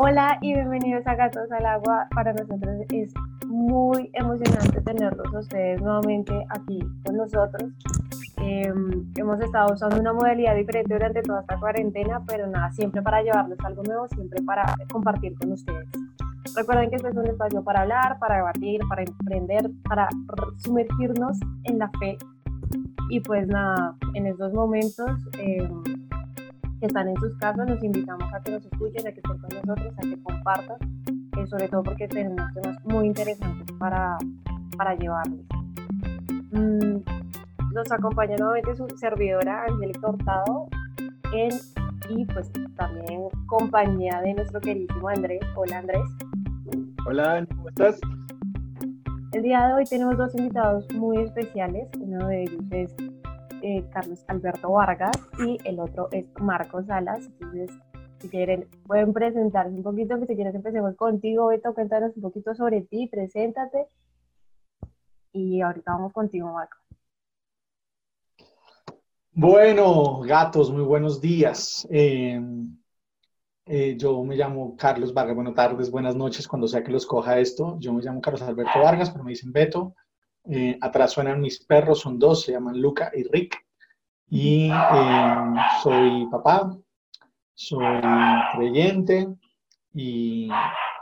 Hola y bienvenidos a Gatos al Agua. Para nosotros es muy emocionante tenerlos ustedes nuevamente aquí con nosotros. Em, hemos estado usando una modalidad diferente durante toda esta cuarentena, pero nada, siempre para llevarles algo nuevo, siempre para compartir con ustedes. Recuerden que este es un espacio para hablar, para debatir, para emprender, para sumergirnos en la fe. Y pues nada, en estos momentos... Eh, que están en sus casas, los invitamos a que nos escuchen, a que estén con nosotros, a que compartan, eh, sobre todo porque tenemos temas muy interesantes para, para llevarles. Mm, nos acompaña nuevamente su servidora Angélica Hurtado en, y pues también compañía de nuestro queridísimo Andrés. Hola Andrés. Hola, ¿cómo estás? El día de hoy tenemos dos invitados muy especiales. Uno de ellos es eh, Carlos Alberto Vargas y el otro es Marcos Salas. Entonces, si quieren, pueden presentarse un poquito, que si quieres empecemos contigo, Beto, cuéntanos un poquito sobre ti, preséntate. Y ahorita vamos contigo, Marco. Bueno, gatos, muy buenos días. Em, eh, yo me llamo Carlos Vargas, buenas tardes, buenas noches, cuando sea que los coja esto. Yo me llamo Carlos Alberto Vargas, pero me dicen Beto. Eh, atrás suenan mis perros, son dos, se llaman Luca y Rick. Y eh, soy papá, soy creyente y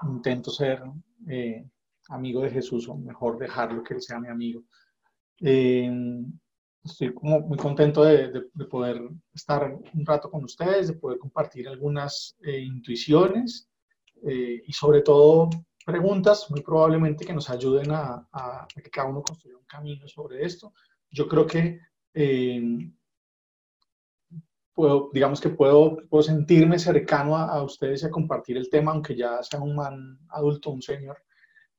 intento ser eh, amigo de Jesús, o mejor dejarlo que él sea mi amigo. estoy como muy contento de, de, poder estar un rato con ustedes, de poder compartir algunas intuiciones y sobre todo preguntas, muy probablemente que nos ayuden a, que cada uno construya un camino sobre esto. Yo creo que eh, puedo, digamos que puedo, puedo sentirme cercano a, ustedes y a compartir el tema, aunque ya sea un man adulto, un señor,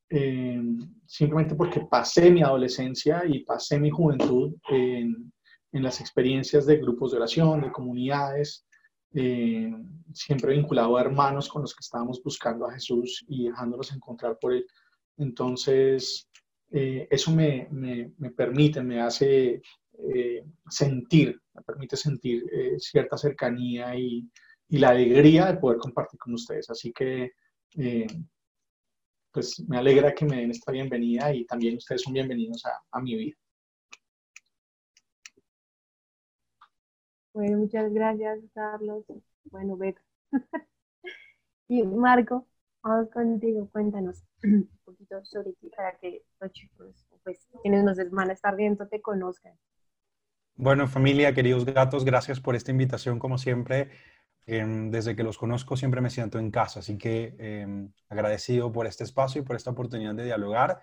eh, simplemente porque pasé mi adolescencia y pasé mi juventud en, en las experiencias de grupos de oración, de comunidades, eh, siempre vinculado a hermanos con los que estábamos buscando a Jesús y dejándolos encontrar por Él. Entonces, eh, eso me, me, me, permite, me hace eh, sentir, me permite sentir cierta cercanía y, y, la alegría de poder compartir con ustedes. Así que, pues me alegra que me den esta bienvenida y también ustedes son bienvenidos a, a mi vida. Bueno, muchas gracias, Carlos. Bueno, Beto. y Marco, vamos contigo, cuéntanos un poquito sobre ti para que los chicos, pues, quienes nos van a estar viendo, te conozcan. Bueno, familia, queridos gatos, gracias por esta invitación, como siempre. Em, desde que los conozco siempre me siento en casa, así que em, agradecido por este espacio y por esta oportunidad de dialogar.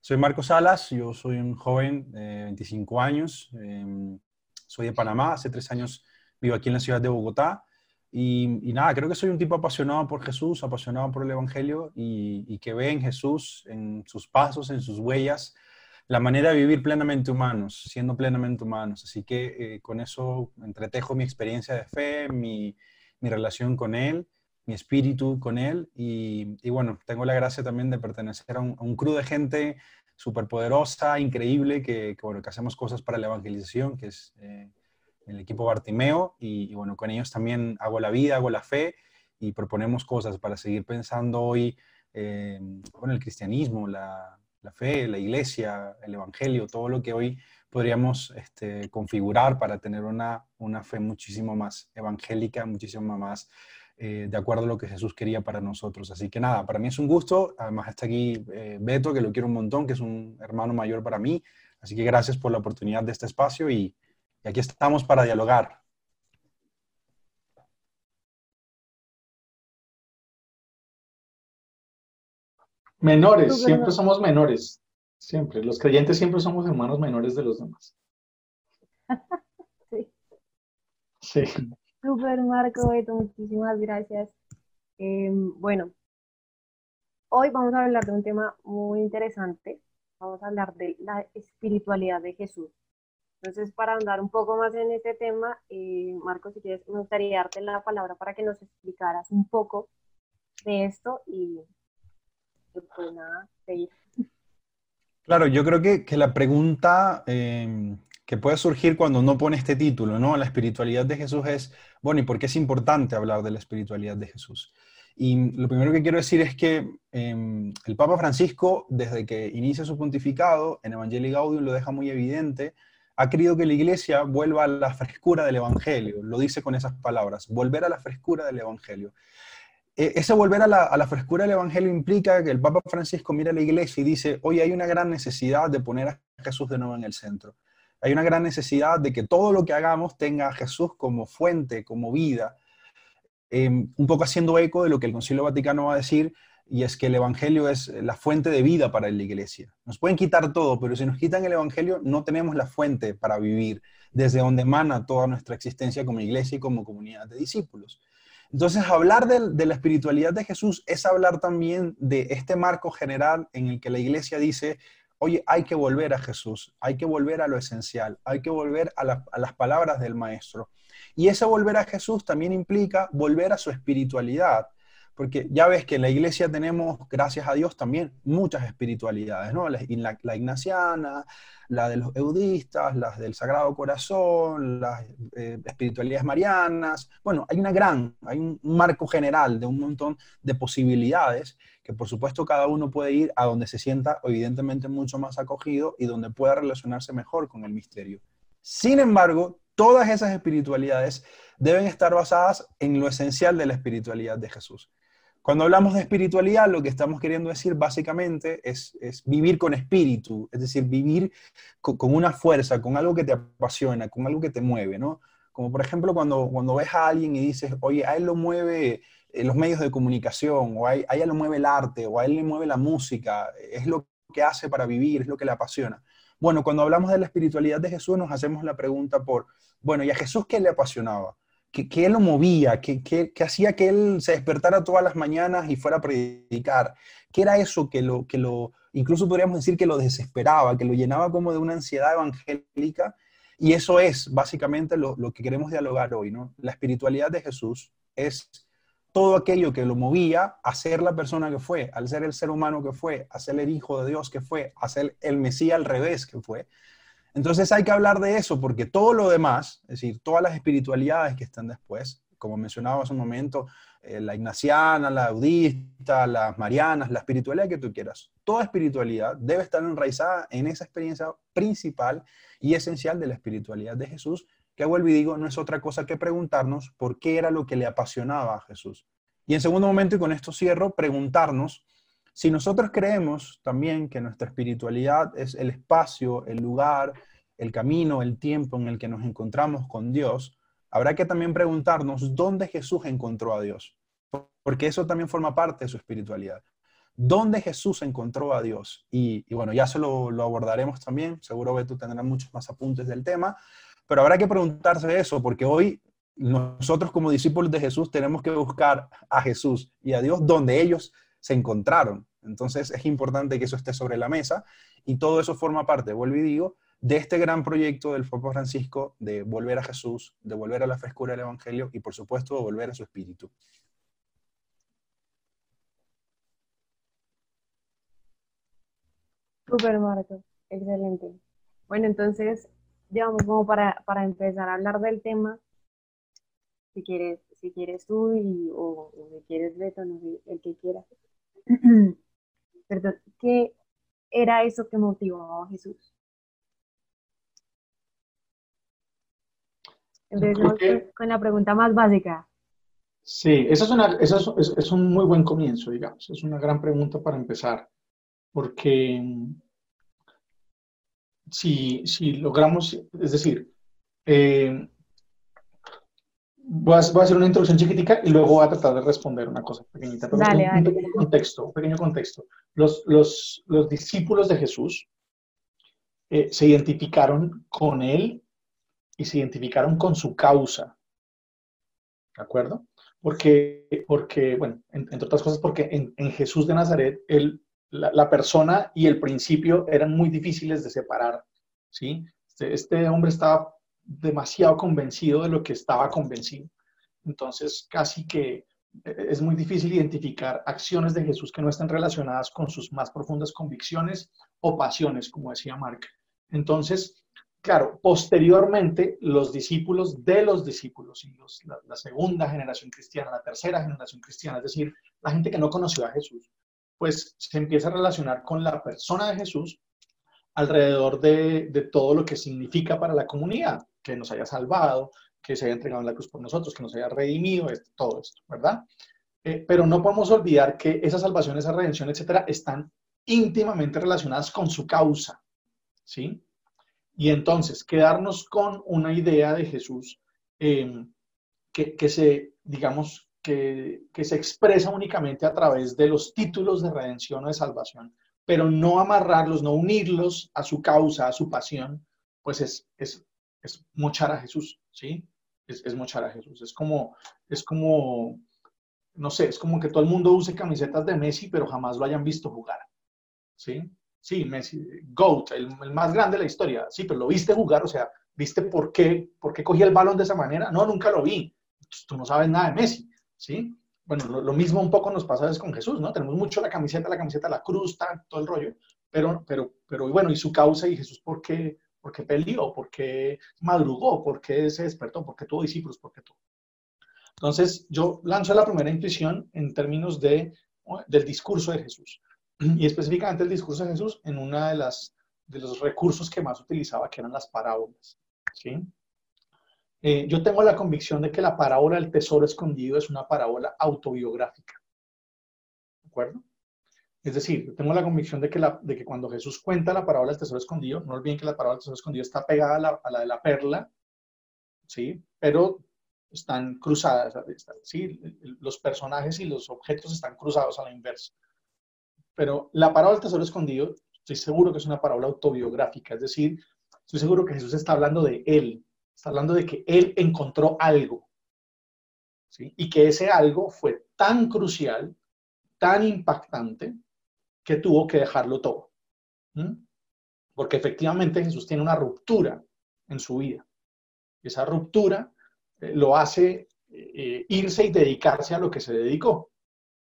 Soy Marco Salas, yo soy un joven de 25 años, em, soy de Panamá, hace tres años vivo aquí en la ciudad de Bogotá. Y, nada, creo que soy un tipo apasionado por Jesús, apasionado por el Evangelio y, que ve en Jesús, en sus pasos, en sus huellas, la manera de vivir plenamente humanos, siendo plenamente humanos. Así que eh, con eso entretejo mi experiencia de fe, mi, mi relación con Él, mi espíritu con Él. Y, bueno, tengo la gracia también de pertenecer a un, a un crew de gente súper poderosa, increíble, que, bueno, que hacemos cosas para la evangelización, que es eh, el equipo Bartimeo, y, bueno, con ellos también hago la vida, hago la fe, y proponemos cosas para seguir pensando hoy eh, el cristianismo, la, la, fe, la iglesia, el evangelio, todo lo que hoy podríamos este, configurar para tener una, una fe muchísimo más evangélica, muchísimo más eh, de acuerdo a lo que Jesús quería para nosotros. Así que nada, para mí es un gusto. Además está aquí eh, Beto, que lo quiero un montón, que es un hermano mayor para mí. Así que gracias por la oportunidad de este espacio y, aquí estamos para dialogar. Menores, siempre somos menores. Siempre. Los creyentes siempre somos hermanos menores de los demás. sí. Sí. Super Marco, Beto, muchísimas gracias. Em, bueno, hoy vamos a hablar de un tema muy interesante. Vamos a hablar de la espiritualidad de Jesús. Entonces, para andar un poco más en este tema, eh, Marco, si quieres, me gustaría darte la palabra para que nos explicaras un poco de esto y, pues nada, seguir. Claro, yo creo que, que la pregunta em, que puede surgir cuando uno pone este título, ¿no? La espiritualidad de Jesús es, bueno, ¿y por qué es importante hablar de la espiritualidad de Jesús? Y lo primero que quiero decir es que em, el Papa Francisco, desde que inicia su pontificado, en Evangelii Gaudium lo deja muy evidente, ha querido que la iglesia vuelva a la frescura del Evangelio, lo dice con esas palabras, volver a la frescura del Evangelio. E, ese volver a la, a la, frescura del Evangelio implica que el Papa Francisco mira a la iglesia y dice, hoy hay una gran necesidad de poner a Jesús de nuevo en el centro. Hay una gran necesidad de que todo lo que hagamos tenga a Jesús como fuente, como vida. Em, un poco haciendo eco de lo que el Concilio Vaticano va a decir, y es que el Evangelio es la fuente de vida para la iglesia. Nos pueden quitar todo, pero si nos quitan el Evangelio, no tenemos la fuente para vivir, desde donde emana toda nuestra existencia como iglesia y como comunidad de discípulos. Entonces, hablar de, de, la espiritualidad de Jesús es hablar también de este marco general en el que la iglesia dice, oye, hay que volver a Jesús, hay que volver a lo esencial, hay que volver a, a las palabras del Maestro. Y ese volver a Jesús también implica volver a su espiritualidad, porque ya ves que en la iglesia tenemos, gracias a Dios, también muchas espiritualidades, ¿no? La, la, ignaciana, la de los eudistas, las del Sagrado Corazón, las eh, espiritualidades marianas. Bueno, hay una gran, hay un marco general de un montón de posibilidades que por supuesto cada uno puede ir a donde se sienta evidentemente mucho más acogido y donde pueda relacionarse mejor con el misterio. Sin embargo, todas esas espiritualidades deben estar basadas en lo esencial de la espiritualidad de Jesús. Cuando hablamos de espiritualidad, lo que estamos queriendo decir básicamente es, vivir con espíritu, es decir, vivir con, con, una fuerza, con algo que te apasiona, con algo que te mueve, ¿no? Como por ejemplo cuando, cuando ves a alguien y dices, oye, a él lo mueve eh, los medios de comunicación, o a, a ella lo mueve el arte, o a él le mueve la música, es lo que hace para vivir, es lo que le apasiona. Bueno, cuando hablamos de la espiritualidad de Jesús, nos hacemos la pregunta por, bueno, ¿y a Jesús qué le apasionaba? ¿Qué, qué lo movía? ¿Qué, ¿Qué, qué, hacía que él se despertara todas las mañanas y fuera a predicar? ¿Qué era eso que lo, que lo, incluso podríamos decir que lo desesperaba, que lo llenaba como de una ansiedad evangélica? Y eso es básicamente lo, lo que queremos dialogar hoy, ¿no? La espiritualidad de Jesús es todo aquello que lo movía a ser la persona que fue, al ser el ser humano que fue, a ser el hijo de Dios que fue, a ser el Mesías al revés que fue. Entonces hay que hablar de eso porque todo lo demás, es decir, todas las espiritualidades que están después, como mencionaba hace un momento, eh, la ignaciana, la budista, las marianas, la espiritualidad que tú quieras, toda espiritualidad debe estar enraizada en esa experiencia principal y esencial de la espiritualidad de Jesús, que vuelvo y digo, no es otra cosa que preguntarnos por qué era lo que le apasionaba a Jesús. Y en segundo momento, y con esto cierro, preguntarnos si nosotros creemos también que nuestra espiritualidad es el espacio, el lugar, el camino, el tiempo en el que nos encontramos con Dios, habrá que también preguntarnos dónde Jesús encontró a Dios, porque eso también forma parte de su espiritualidad. ¿Dónde Jesús encontró a Dios? Y, bueno, ya se lo, lo, abordaremos también, seguro que tú tendrás muchos más apuntes del tema, pero habrá que preguntarse eso, porque hoy nosotros como discípulos de Jesús tenemos que buscar a Jesús y a Dios donde ellos se encontraron. Entonces es importante que eso esté sobre la mesa y todo eso forma parte, vuelvo y digo, de este gran proyecto del Papa Francisco de volver a Jesús, de volver a la frescura del Evangelio y por supuesto de volver a su espíritu. Super Marco, excelente. Bueno, entonces, digamos, como para, para empezar a hablar del tema, si quieres, si quieres tú y, o, si quieres Beto, no el que quiera. Perdón, ¿qué era eso que motivó a Jesús? Empecemos que, con la pregunta más básica. Sí, esa es, una, esa es, es, un muy buen comienzo, digamos. Es una gran pregunta para empezar, porque si, si logramos, es decir, eh, voy a, voy a, hacer una introducción chiquitica y luego voy a tratar de responder una cosa pequeñita. Pero dale, un, dale. un, pequeño contexto, un pequeño contexto. Los, los, los discípulos de Jesús eh, se identificaron con él y se identificaron con su causa. ¿De acuerdo? Porque, porque bueno, entre otras cosas, porque en, en Jesús de Nazaret, él, la, la, persona y el principio eran muy difíciles de separar. ¿sí? Este, este hombre estaba demasiado convencido de lo que estaba convencido. Entonces, casi que es muy difícil identificar acciones de Jesús que no estén relacionadas con sus más profundas convicciones o pasiones, como decía Mark. Entonces, claro, posteriormente los discípulos de los discípulos, y la, segunda generación cristiana, la tercera generación cristiana, es decir, la gente que no conoció a Jesús, pues se empieza a relacionar con la persona de Jesús alrededor de, de todo lo que significa para la comunidad, que nos haya salvado, que se haya entregado en la cruz por nosotros, que nos haya redimido, todo esto, ¿verdad? Eh, pero no podemos olvidar que esa salvación, esa redención, etcétera, están íntimamente relacionadas con su causa, ¿sí? Y entonces, quedarnos con una idea de Jesús eh, que, se, digamos, que, se expresa únicamente a través de los títulos de redención o de salvación, pero no amarrarlos, no unirlos a su causa, a su pasión, pues es, es, es mochar a Jesús, ¿sí? Es, es mochar a Jesús. Es como, es como, no sé, es como que todo el mundo use camisetas de Messi, pero jamás lo hayan visto jugar, ¿sí? Sí, Messi, GOAT, el, más grande de la historia. Sí, pero lo viste jugar, o sea, ¿viste por qué, por qué cogía el balón de esa manera? No, nunca lo vi. Tú no sabes nada de Messi, ¿sí? Bueno, lo, mismo un poco nos pasa con Jesús, ¿no? Tenemos mucho la camiseta, la camiseta, la cruz, todo el rollo, pero, pero, pero bueno, ¿y su causa y Jesús por qué, por qué peleó? ¿Por qué madrugó? ¿Por qué se despertó? ¿Por qué tuvo discípulos? ¿Por qué tuvo? Entonces, yo lanzo la primera intuición en términos de, del discurso de Jesús y específicamente el discurso de Jesús en uno de, de los recursos que más utilizaba, que eran las parábolas. Eh, yo tengo la convicción de que la parábola del tesoro escondido es una parábola autobiográfica. ¿De acuerdo? Es decir, tengo la convicción de que, cuando Jesús cuenta la parábola del tesoro escondido, no olviden que la parábola del tesoro escondido está pegada a la, a la de la perla, ¿sí? Pero están cruzadas, ¿sí? Los personajes y los objetos están cruzados a la inversa. Pero la parábola del tesoro escondido, estoy seguro que es una parábola autobiográfica, es decir, estoy seguro que Jesús está hablando de él, está hablando de que él encontró algo, ¿sí? Y que ese algo fue tan crucial, tan impactante, que tuvo que dejarlo todo. Porque efectivamente Jesús tiene una ruptura en su vida. Esa ruptura eh, lo hace eh, irse y dedicarse a lo que se dedicó,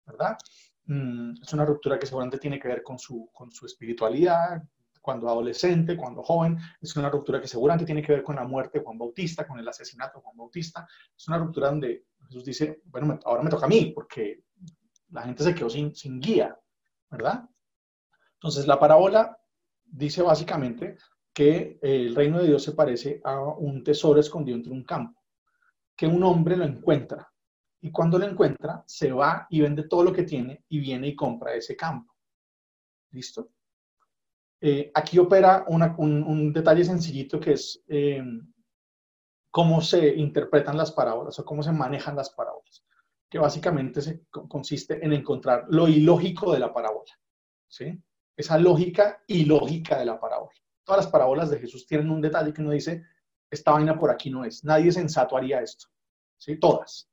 ¿verdad? Mm, es una ruptura que seguramente tiene que ver con su, con su espiritualidad, cuando adolescente, cuando joven, es una ruptura que seguramente tiene que ver con la muerte de Juan Bautista, con el asesinato de Juan Bautista, es una ruptura donde Jesús dice, bueno, ahora me toca a mí, porque la gente se quedó sin, sin guía, ¿verdad? Entonces, la parábola dice básicamente que el reino de Dios se parece a un tesoro escondido entre un campo, que un hombre lo encuentra, y cuando lo encuentra, se va y vende todo lo que tiene y viene y compra ese campo. ¿Listo? Eh, aquí opera un, detalle sencillito que es eh, cómo se interpretan las parábolas o cómo se manejan las parábolas, que básicamente consiste en encontrar lo ilógico de la parábola. ¿sí? Esa lógica ilógica de la parábola. Todas las parábolas de Jesús tienen un detalle que uno dice, esta vaina por aquí no es, nadie sensato haría esto. ¿sí? Todas.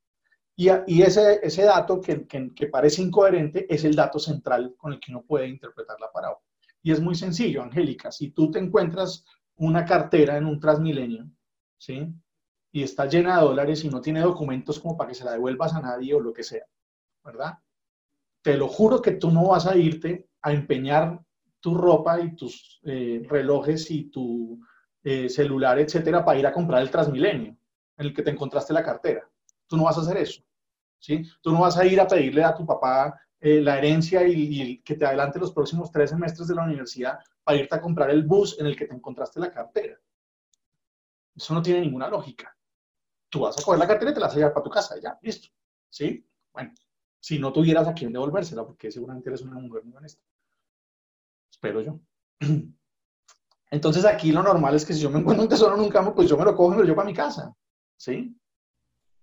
Y, ese, dato que, que, parece incoherente es el dato central con el que uno puede interpretar la parábola. Y es muy sencillo, Angélica. Si tú te encuentras una cartera en un Transmilenio, ¿sí? Y está llena de dólares y no tiene documentos como para que se la devuelvas a nadie o lo que sea, ¿verdad? Te lo juro que tú no vas a irte a empeñar tu ropa y tus eh, relojes y tu eh, celular, etcétera, para ir a comprar el Transmilenio en el que te encontraste la cartera. Tú no vas a hacer eso. ¿sí? Tú no vas a ir a pedirle a tu papá eh, la herencia y, que te adelante los próximos tres semestres de la universidad para irte a comprar el bus en el que te encontraste la cartera. Eso no tiene ninguna lógica. Tú vas a coger la cartera y te la vas a llevar para tu casa, ya, listo. ¿Sí? Bueno, si no tuvieras a quién devolvérsela, porque seguramente eres una mujer muy honesta. Espero yo. Entonces aquí lo normal es que si yo me encuentro un tesoro en un campo, pues yo me lo cojo y me lo llevo para mi casa. ¿Sí?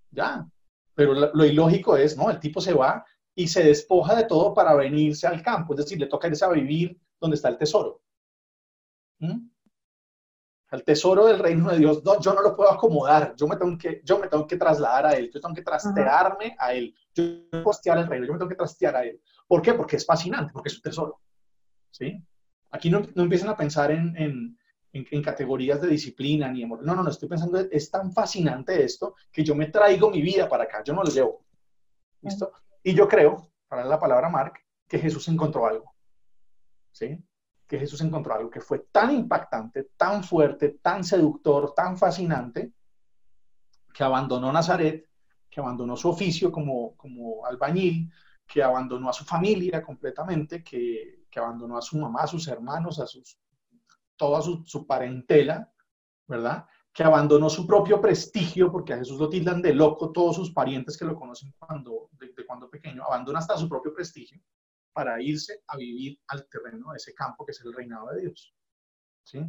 Ya. Pero lo, ilógico es, ¿no? El tipo se va y se despoja de todo para venirse al campo, es decir, le toca irse a vivir donde está el tesoro. ¿Mm? El tesoro del reino de Dios, no, yo no lo puedo acomodar, yo me, tengo que, yo me tengo que trasladar a él, yo tengo que trastearme a él, yo tengo que postear el reino, yo me tengo que trastear a él. ¿Por qué? Porque es fascinante, porque es un tesoro. ¿Sí? Aquí no, no empiezan a pensar en, en, categorías de disciplina ni amor. No, no, no, estoy pensando, es tan fascinante esto que yo me traigo mi vida para acá, yo no lo llevo. ¿Listo? Y yo creo, para la palabra Mark, que Jesús encontró algo. ¿Sí? Que Jesús encontró algo que fue tan impactante, tan fuerte, tan seductor, tan fascinante, que abandonó Nazaret, que abandonó su oficio como, como albañil, que abandonó a su familia completamente, que, que abandonó a su mamá, a sus hermanos, a sus, toda su, su parentela, ¿verdad? que abandonó su propio prestigio, porque a Jesús lo tildan de loco todos sus parientes que lo conocen cuando, de cuando pequeño, abandona hasta su propio prestigio para irse a vivir al terreno de ese campo que es el reinado de Dios. ¿sí?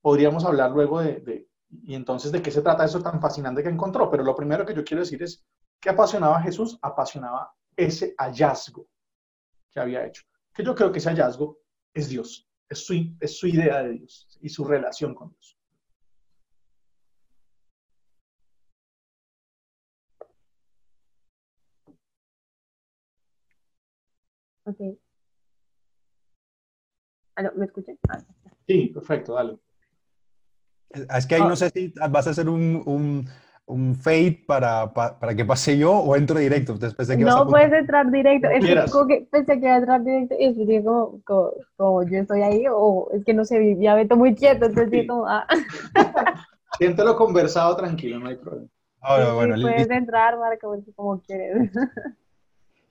Podríamos hablar luego de, y entonces de qué se trata eso tan fascinante que encontró, pero lo primero que yo quiero decir es, ¿qué apasionaba a Jesús? Apasionaba ese hallazgo que había hecho. Que yo creo que ese hallazgo es Dios, es su, es su idea de Dios y su relación con Dios. Ok. ¿Me escuchan? Ah, sí, perfecto, dale. Es que ahí no ah. sé si vas a hacer un, un, un fade para, para, que pase yo o entro directo. Pensé que no puedes entrar directo. Es que, pensé que iba a entrar directo y después como, como, yo estoy ahí o es que no sé, ya Beto muy quieto, entonces sí. como, ah. Siéntelo conversado tranquilo, no hay problema. bueno, puedes entrar, Marco, como quieres.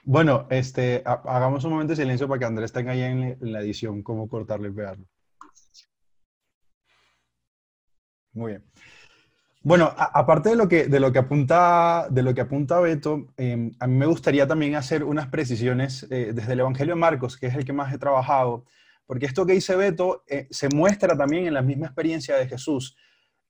Bueno, este, hagamos un momento de silencio para que Andrés tenga ahí en la edición cómo cortarlo y pegarlo. Muy bien. Bueno, aparte de lo que, de lo que, apunta, de lo que apunta Beto, em, a mí me gustaría también hacer unas precisiones eh, desde el Evangelio de Marcos, que es el que más he trabajado, porque esto que dice Beto eh, se muestra también en la misma experiencia de Jesús.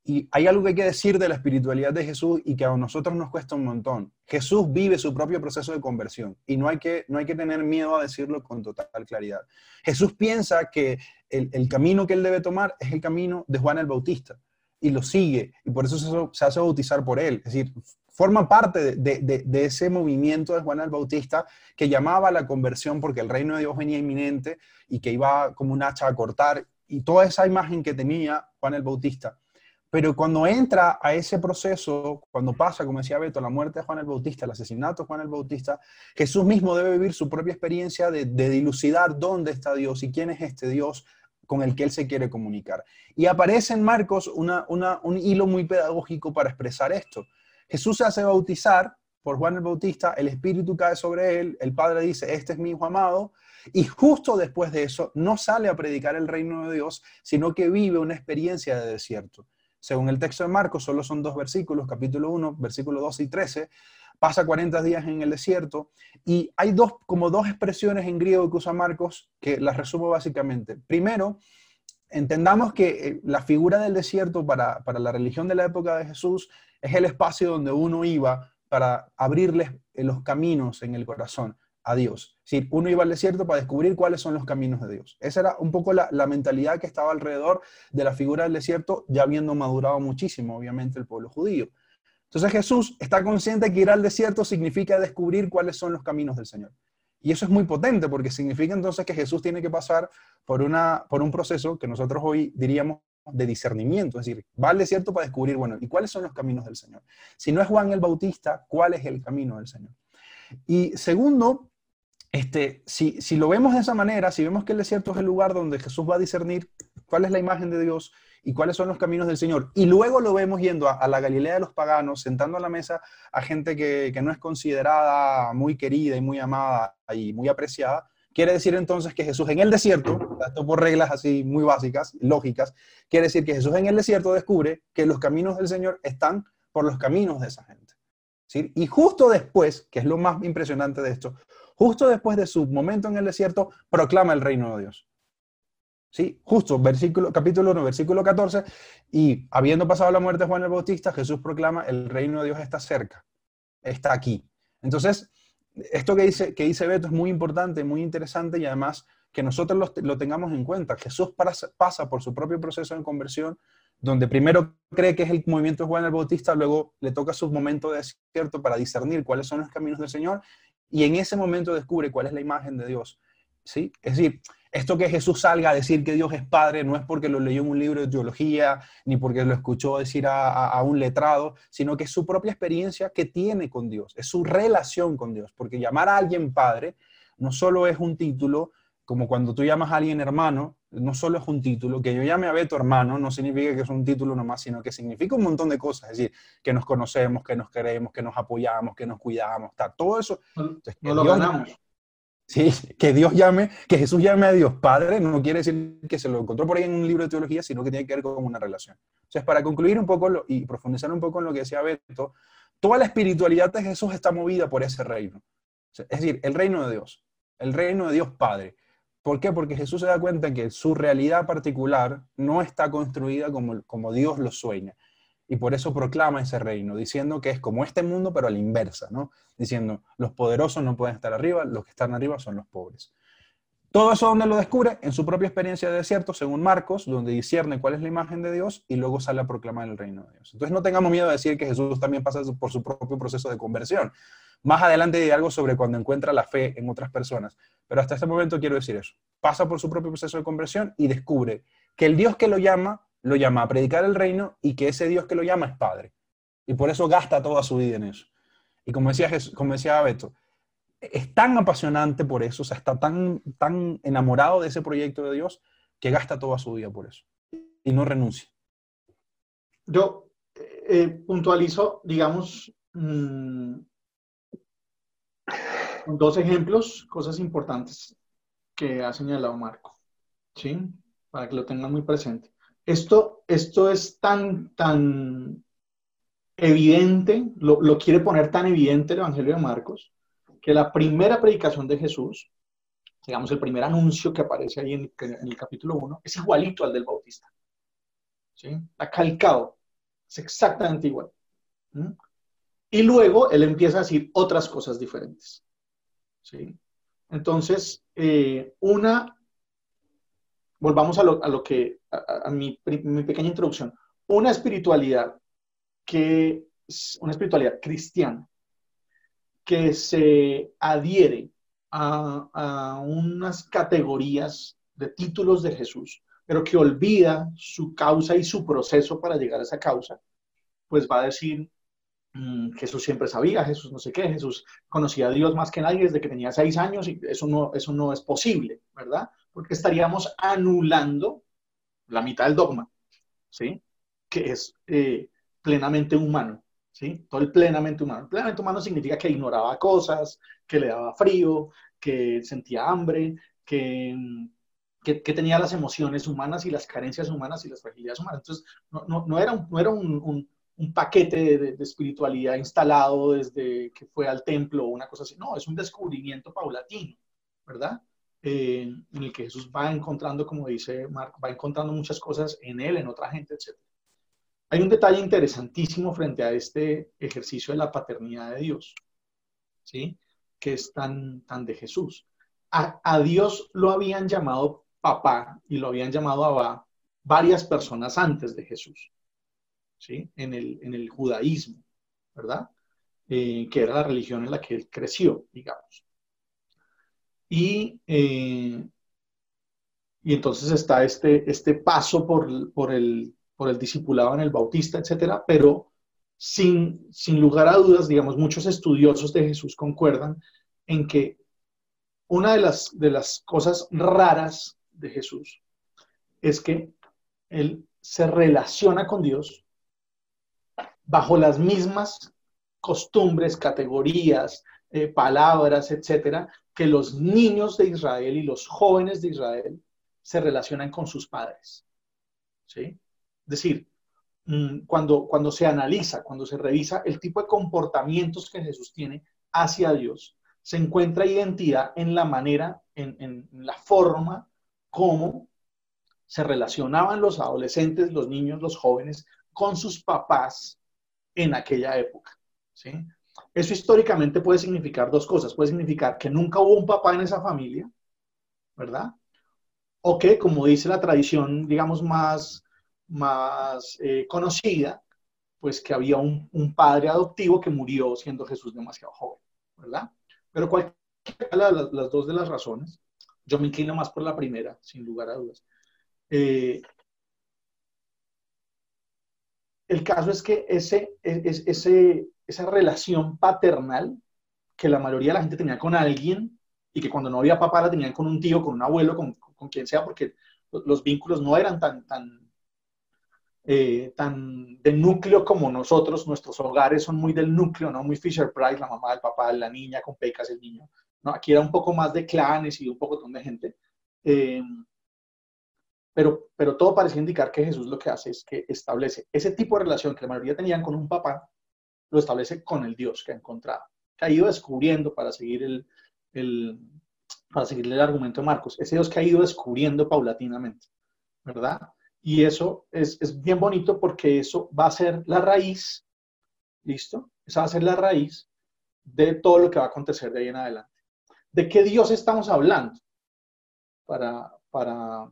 Y hay algo que hay que decir de la espiritualidad de Jesús y que a nosotros nos cuesta un montón. Jesús vive su propio proceso de conversión y no hay que, no hay que tener miedo a decirlo con total claridad. Jesús piensa que el, camino que él debe tomar es el camino de Juan el Bautista y lo sigue y por eso se, hace bautizar por él. Es decir, forma parte de, de, ese movimiento de Juan el Bautista que llamaba a la conversión porque el reino de Dios venía inminente y que iba como un hacha a cortar y toda esa imagen que tenía Juan el Bautista pero cuando entra a ese proceso, cuando pasa, como decía Beto, la muerte de Juan el Bautista, el asesinato de Juan el Bautista, Jesús mismo debe vivir su propia experiencia de, dilucidar dónde está Dios y quién es este Dios con el que él se quiere comunicar. Y aparece en Marcos un hilo muy pedagógico para expresar esto. Jesús se hace bautizar por Juan el Bautista, el Espíritu cae sobre él, el Padre dice, este es mi hijo amado, y justo después de eso no sale a predicar el reino de Dios, sino que vive una experiencia de desierto según el texto de Marcos, solo son dos versículos, capítulo 1, versículo 12 y 13, pasa 40 días en el desierto y hay dos, como dos expresiones en griego que usa Marcos que las resumo básicamente. Primero, entendamos que eh, la figura del desierto para, para la religión de la época de Jesús es el espacio donde uno iba para abrirles los caminos en el corazón a Dios. Si uno iba al desierto para descubrir cuáles son los caminos de Dios. Esa era un poco la, mentalidad que estaba alrededor de la figura del desierto, ya habiendo madurado muchísimo, obviamente, el pueblo judío. Entonces Jesús está consciente que ir al desierto significa descubrir cuáles son los caminos del Señor. Y eso es muy potente porque significa entonces que Jesús tiene que pasar por, una, por un proceso que nosotros hoy diríamos de discernimiento, es decir, va al desierto para descubrir, bueno, ¿y cuáles son los caminos del Señor? Si no es Juan el Bautista, ¿cuál es el camino del Señor? Y segundo, este, si, si lo vemos de esa manera, si vemos que el desierto es el lugar donde Jesús va a discernir cuál es la imagen de Dios y cuáles son los caminos del Señor, y luego lo vemos yendo a, la Galilea de los paganos, sentando a la mesa a gente que, que, no es considerada muy querida y muy amada y muy apreciada, quiere decir entonces que Jesús en el desierto, esto por reglas así muy básicas, lógicas, quiere decir que Jesús en el desierto descubre que los caminos del Señor están por los caminos de esa gente. ¿sí? Y justo después, que es lo más impresionante de esto, justo después de su momento en el desierto, proclama el reino de Dios. ¿Sí? Justo, versículo, capítulo 1, versículo 14, y habiendo pasado la muerte de Juan el Bautista, Jesús proclama, el reino de Dios está cerca, está aquí. Entonces, esto que dice, que dice Beto es muy importante, muy interesante y además que nosotros lo, tengamos en cuenta. Jesús pasa por su propio proceso de conversión, donde primero cree que es el movimiento de Juan el Bautista, luego le toca su momento de desierto para discernir cuáles son los caminos del Señor y en ese momento descubre cuál es la imagen de Dios. ¿sí? Es decir, esto que Jesús salga a decir que Dios es Padre no es porque lo leyó en un libro de teología, ni porque lo escuchó decir a, un letrado, sino que es su propia experiencia que tiene con Dios, es su relación con Dios, porque llamar a alguien Padre no solo es un título, como cuando tú llamas a alguien hermano, no solo es un título, que yo llame a Beto hermano, no significa que es un título nomás, sino que significa un montón de cosas, es decir, que nos conocemos, que nos queremos, que nos apoyamos, que nos cuidamos, está todo eso. no lo ganamos. Sí, que Dios llame, que Jesús llame a Dios Padre, no quiere decir que se lo encontró por ahí en un libro de teología, sino que tiene que ver con una relación. Entonces, para concluir un poco y profundizar un poco en lo que decía Beto, toda la espiritualidad de Jesús está movida por ese reino. Es decir, el reino de Dios, el reino de Dios Padre. ¿Por qué? Porque Jesús se da cuenta que su realidad particular no está construida como, como Dios lo sueña y por eso proclama ese reino, diciendo que es como este mundo, pero a la inversa, ¿no? Diciendo, los poderosos no pueden estar arriba, los que están arriba son los pobres. Todo eso donde lo descubre, en su propia experiencia de desierto, según Marcos, donde discierne cuál es la imagen de Dios y luego sale a proclamar el reino de Dios. Entonces no tengamos miedo de decir que Jesús también pasa por su propio proceso de conversión. Más adelante diré algo sobre cuando encuentra la fe en otras personas, pero hasta este momento quiero decir eso. Pasa por su propio proceso de conversión y descubre que el Dios que lo llama lo llama a predicar el reino y que ese Dios que lo llama es Padre. Y por eso gasta toda su vida en eso. Y como decía, como decía Beto, es tan apasionante por eso, o sea, está tan, tan enamorado de ese proyecto de Dios que gasta toda su vida por eso. Y no renuncia. Yo eh, puntualizo, digamos, mm, dos ejemplos, cosas importantes que ha señalado Marco, ¿sí? Para que lo tengan muy presente. Esto, esto es tan, tan evidente, lo, quiere poner tan evidente el Evangelio de Marcos, que la primera predicación de Jesús, digamos el primer anuncio que aparece ahí en, el capítulo 1, es igualito al del Bautista. ¿sí? Está calcado, es exactamente igual. Y luego él empieza a decir otras cosas diferentes. ¿sí? Entonces, eh, una volvamos a lo, que, a, mi, pequeña introducción, una espiritualidad que, una espiritualidad cristiana que se adhiere a, a unas categorías de títulos de Jesús, pero que olvida su causa y su proceso para llegar a esa causa, pues va a decir, mm, Jesús siempre sabía, Jesús no sé qué, Jesús conocía a Dios más que nadie desde que tenía seis años y eso no, eso no es posible, ¿verdad? porque estaríamos anulando la mitad del dogma, ¿sí? Que es eh, plenamente humano, ¿sí? Todo el plenamente humano. plenamente humano significa que ignoraba cosas, que le daba frío, que sentía hambre, que, que, tenía las emociones humanas y las carencias humanas y las fragilidades humanas. Entonces, no, no, era, un, no era un, un, paquete de, espiritualidad instalado desde que fue al templo o una cosa así. No, es un descubrimiento paulatino, ¿verdad? Eh, en el que Jesús va encontrando, como dice Marco, va encontrando muchas cosas en él, en otra gente, etc. Hay un detalle interesantísimo frente a este ejercicio de la paternidad de Dios, ¿sí? que es tan, tan de Jesús. A, Dios lo habían llamado papá y lo habían llamado Abba varias personas antes de Jesús, ¿sí? en, el, en el judaísmo, ¿verdad? Eh, que era la religión en la que él creció, digamos. Y, eh, y entonces está este, este paso por, por, el, el discipulado en el bautista, etcétera, pero sin, sin lugar a dudas, digamos, muchos estudiosos de Jesús concuerdan en que una de las, de las cosas raras de Jesús es que él se relaciona con Dios bajo las mismas costumbres, categorías, eh, palabras, etcétera, que los niños de Israel y los jóvenes de Israel se relacionan con sus padres. ¿Sí? Decir, mm, cuando, cuando se analiza, cuando se revisa el tipo de comportamientos que Jesús tiene hacia Dios, se encuentra identidad en la manera, en, en la forma como se relacionaban los adolescentes, los niños, los jóvenes con sus papás en aquella época. ¿sí? Eso históricamente puede significar dos cosas. Puede significar que nunca hubo un papá en esa familia, ¿verdad? O que, como dice la tradición, digamos, más, más eh, conocida, pues que había un, padre adoptivo que murió siendo Jesús demasiado joven, ¿verdad? Pero cualquiera de las, dos de las razones, yo me inclino más por la primera, sin lugar a dudas. Eh, el caso es que ese, ese, esa relación paternal que la mayoría de la gente tenía con alguien y que cuando no había papá la tenían con un tío, con un abuelo, con, quien sea, porque los vínculos no eran tan, tan, eh, tan de núcleo como nosotros, nuestros hogares son muy del núcleo, ¿no? Muy Fisher Price, la mamá, el papá, la niña, con pecas, el niño. ¿no? Aquí era un poco más de clanes y un poco de gente. Eh, pero, pero todo parece indicar que Jesús lo que hace es que establece ese tipo de relación que la mayoría tenían con un papá, lo establece con el Dios que ha encontrado, que ha ido descubriendo para seguir el, el para seguirle el argumento de Marcos, ese Dios que ha ido descubriendo paulatinamente, ¿verdad? Y eso es, es bien bonito porque eso va a ser la raíz, ¿listo? Esa va a ser la raíz de todo lo que va a acontecer de ahí en adelante. ¿De qué Dios estamos hablando? Para, para,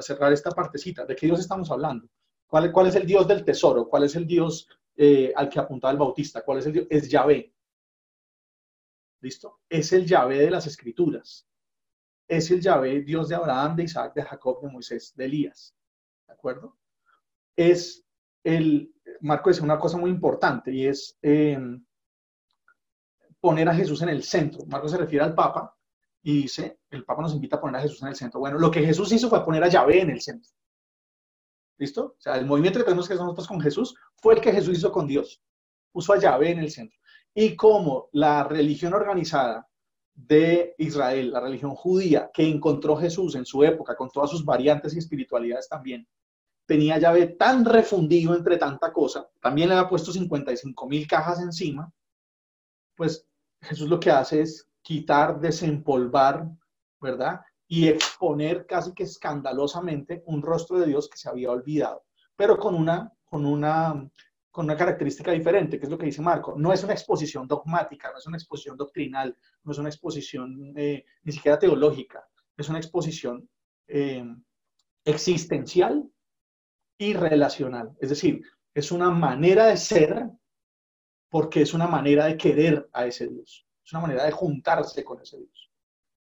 cerrar esta partecita, ¿de qué Dios estamos hablando? ¿Cuál, cuál es el Dios del tesoro? ¿Cuál es el Dios eh, al que apuntaba el Bautista? ¿Cuál es el Dios? Es Yahvé. ¿Listo? Es el Yahvé de las Escrituras. Es el Yahvé, Dios de Abraham, de Isaac, de Jacob, de Moisés, de Elías. ¿De acuerdo? Es el, Marco dice una cosa muy importante y es eh, poner a Jesús en el centro. Marco se refiere al Papa y dice, el Papa nos invita a poner a Jesús en el centro. Bueno, lo que Jesús hizo fue poner a Yahvé en el centro. ¿Listo? O sea, el movimiento que tenemos que hacer nosotros con Jesús fue el que Jesús hizo con Dios. Puso a Yahvé en el centro y como la religión organizada de Israel, la religión judía que encontró Jesús en su época, con todas sus variantes y espiritualidades también, tenía llave tan refundido entre tanta cosa, también le había puesto 55 mil cajas encima, pues Jesús lo que hace es quitar, desempolvar, ¿verdad? Y exponer casi que escandalosamente un rostro de Dios que se había olvidado, pero con una, con una con una característica diferente, que es lo que dice Marco. No es una exposición dogmática, no es una exposición doctrinal, no es una exposición eh, ni siquiera teológica, es una exposición eh, existencial y relacional. Es decir, es una manera de ser porque es una manera de querer a ese Dios, es una manera de juntarse con ese Dios,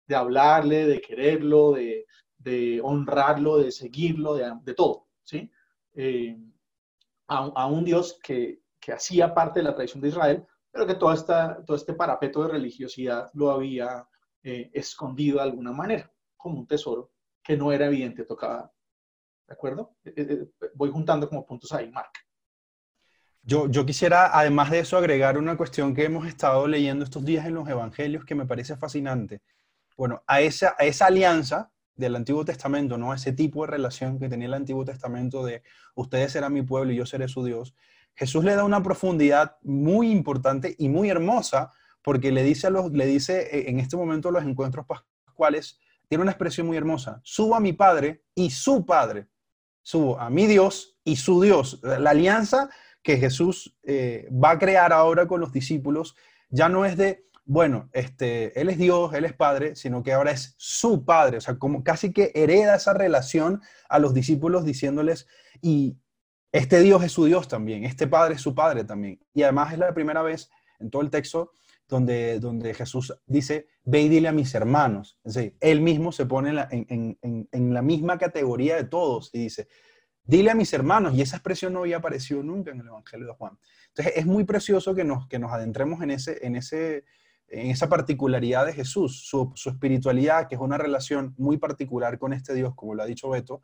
de hablarle, de quererlo, de, honrarlo, de seguirlo, de, todo. ¿sí? Eh, a, un Dios que, hacía parte de la tradición de Israel, pero que toda esta, todo este parapeto de religiosidad lo había eh, escondido de alguna manera, como un tesoro que no era evidente, tocaba. ¿De acuerdo? Eh, eh, voy juntando como puntos ahí, Mark. Yo, yo, quisiera, además de eso, agregar una cuestión que hemos estado leyendo estos días en los evangelios que me parece fascinante. Bueno, a esa, a esa alianza del Antiguo Testamento, ¿no? Ese tipo de relación que tenía el Antiguo Testamento de ustedes serán mi pueblo y yo seré su Dios. Jesús le da una profundidad muy importante y muy hermosa porque le dice, a los, le dice eh, en este momento los encuentros pascuales, tiene una expresión muy hermosa, subo a mi Padre y su Padre, subo a mi Dios y su Dios. La alianza que Jesús eh, va a crear ahora con los discípulos ya no es de bueno, este, Él es Dios, Él es Padre, sino que ahora es su Padre, o sea, como casi que hereda esa relación a los discípulos diciéndoles, y este Dios es su Dios también, este Padre es su Padre también. Y además es la primera vez en todo el texto donde, donde Jesús dice, ve y dile a mis hermanos. Es decir, Él mismo se pone en, en la misma categoría de todos y dice, dile a mis hermanos, y esa expresión no había aparecido nunca en el Evangelio de Juan. Entonces es muy precioso que nos, que nos adentremos en ese, en ese en esa particularidad de Jesús, su, espiritualidad, que es una relación muy particular con este Dios, como lo ha dicho Beto,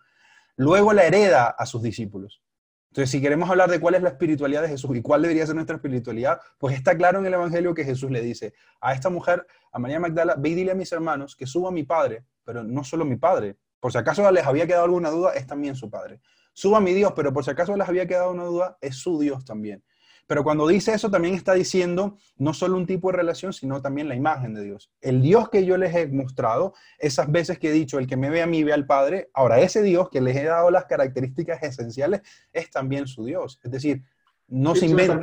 luego la hereda a sus discípulos. Entonces, si queremos hablar de cuál es la espiritualidad de Jesús y cuál debería ser nuestra espiritualidad, pues está claro en el Evangelio que Jesús le dice a esta mujer, a María Magdala, ve y dile a mis hermanos que suba a mi Padre, pero no solo mi Padre, por si acaso les había quedado alguna duda, es también su Padre. Suba a mi Dios, pero por si acaso les había quedado una duda, es su Dios también. Pero cuando dice eso, también está diciendo no solo un tipo de relación, sino también la imagen de Dios. El Dios que yo les he mostrado, esas veces que he dicho, el que me ve a mí ve al Padre, ahora ese Dios que les he dado las características esenciales es también su Dios. Es decir, no se inventa.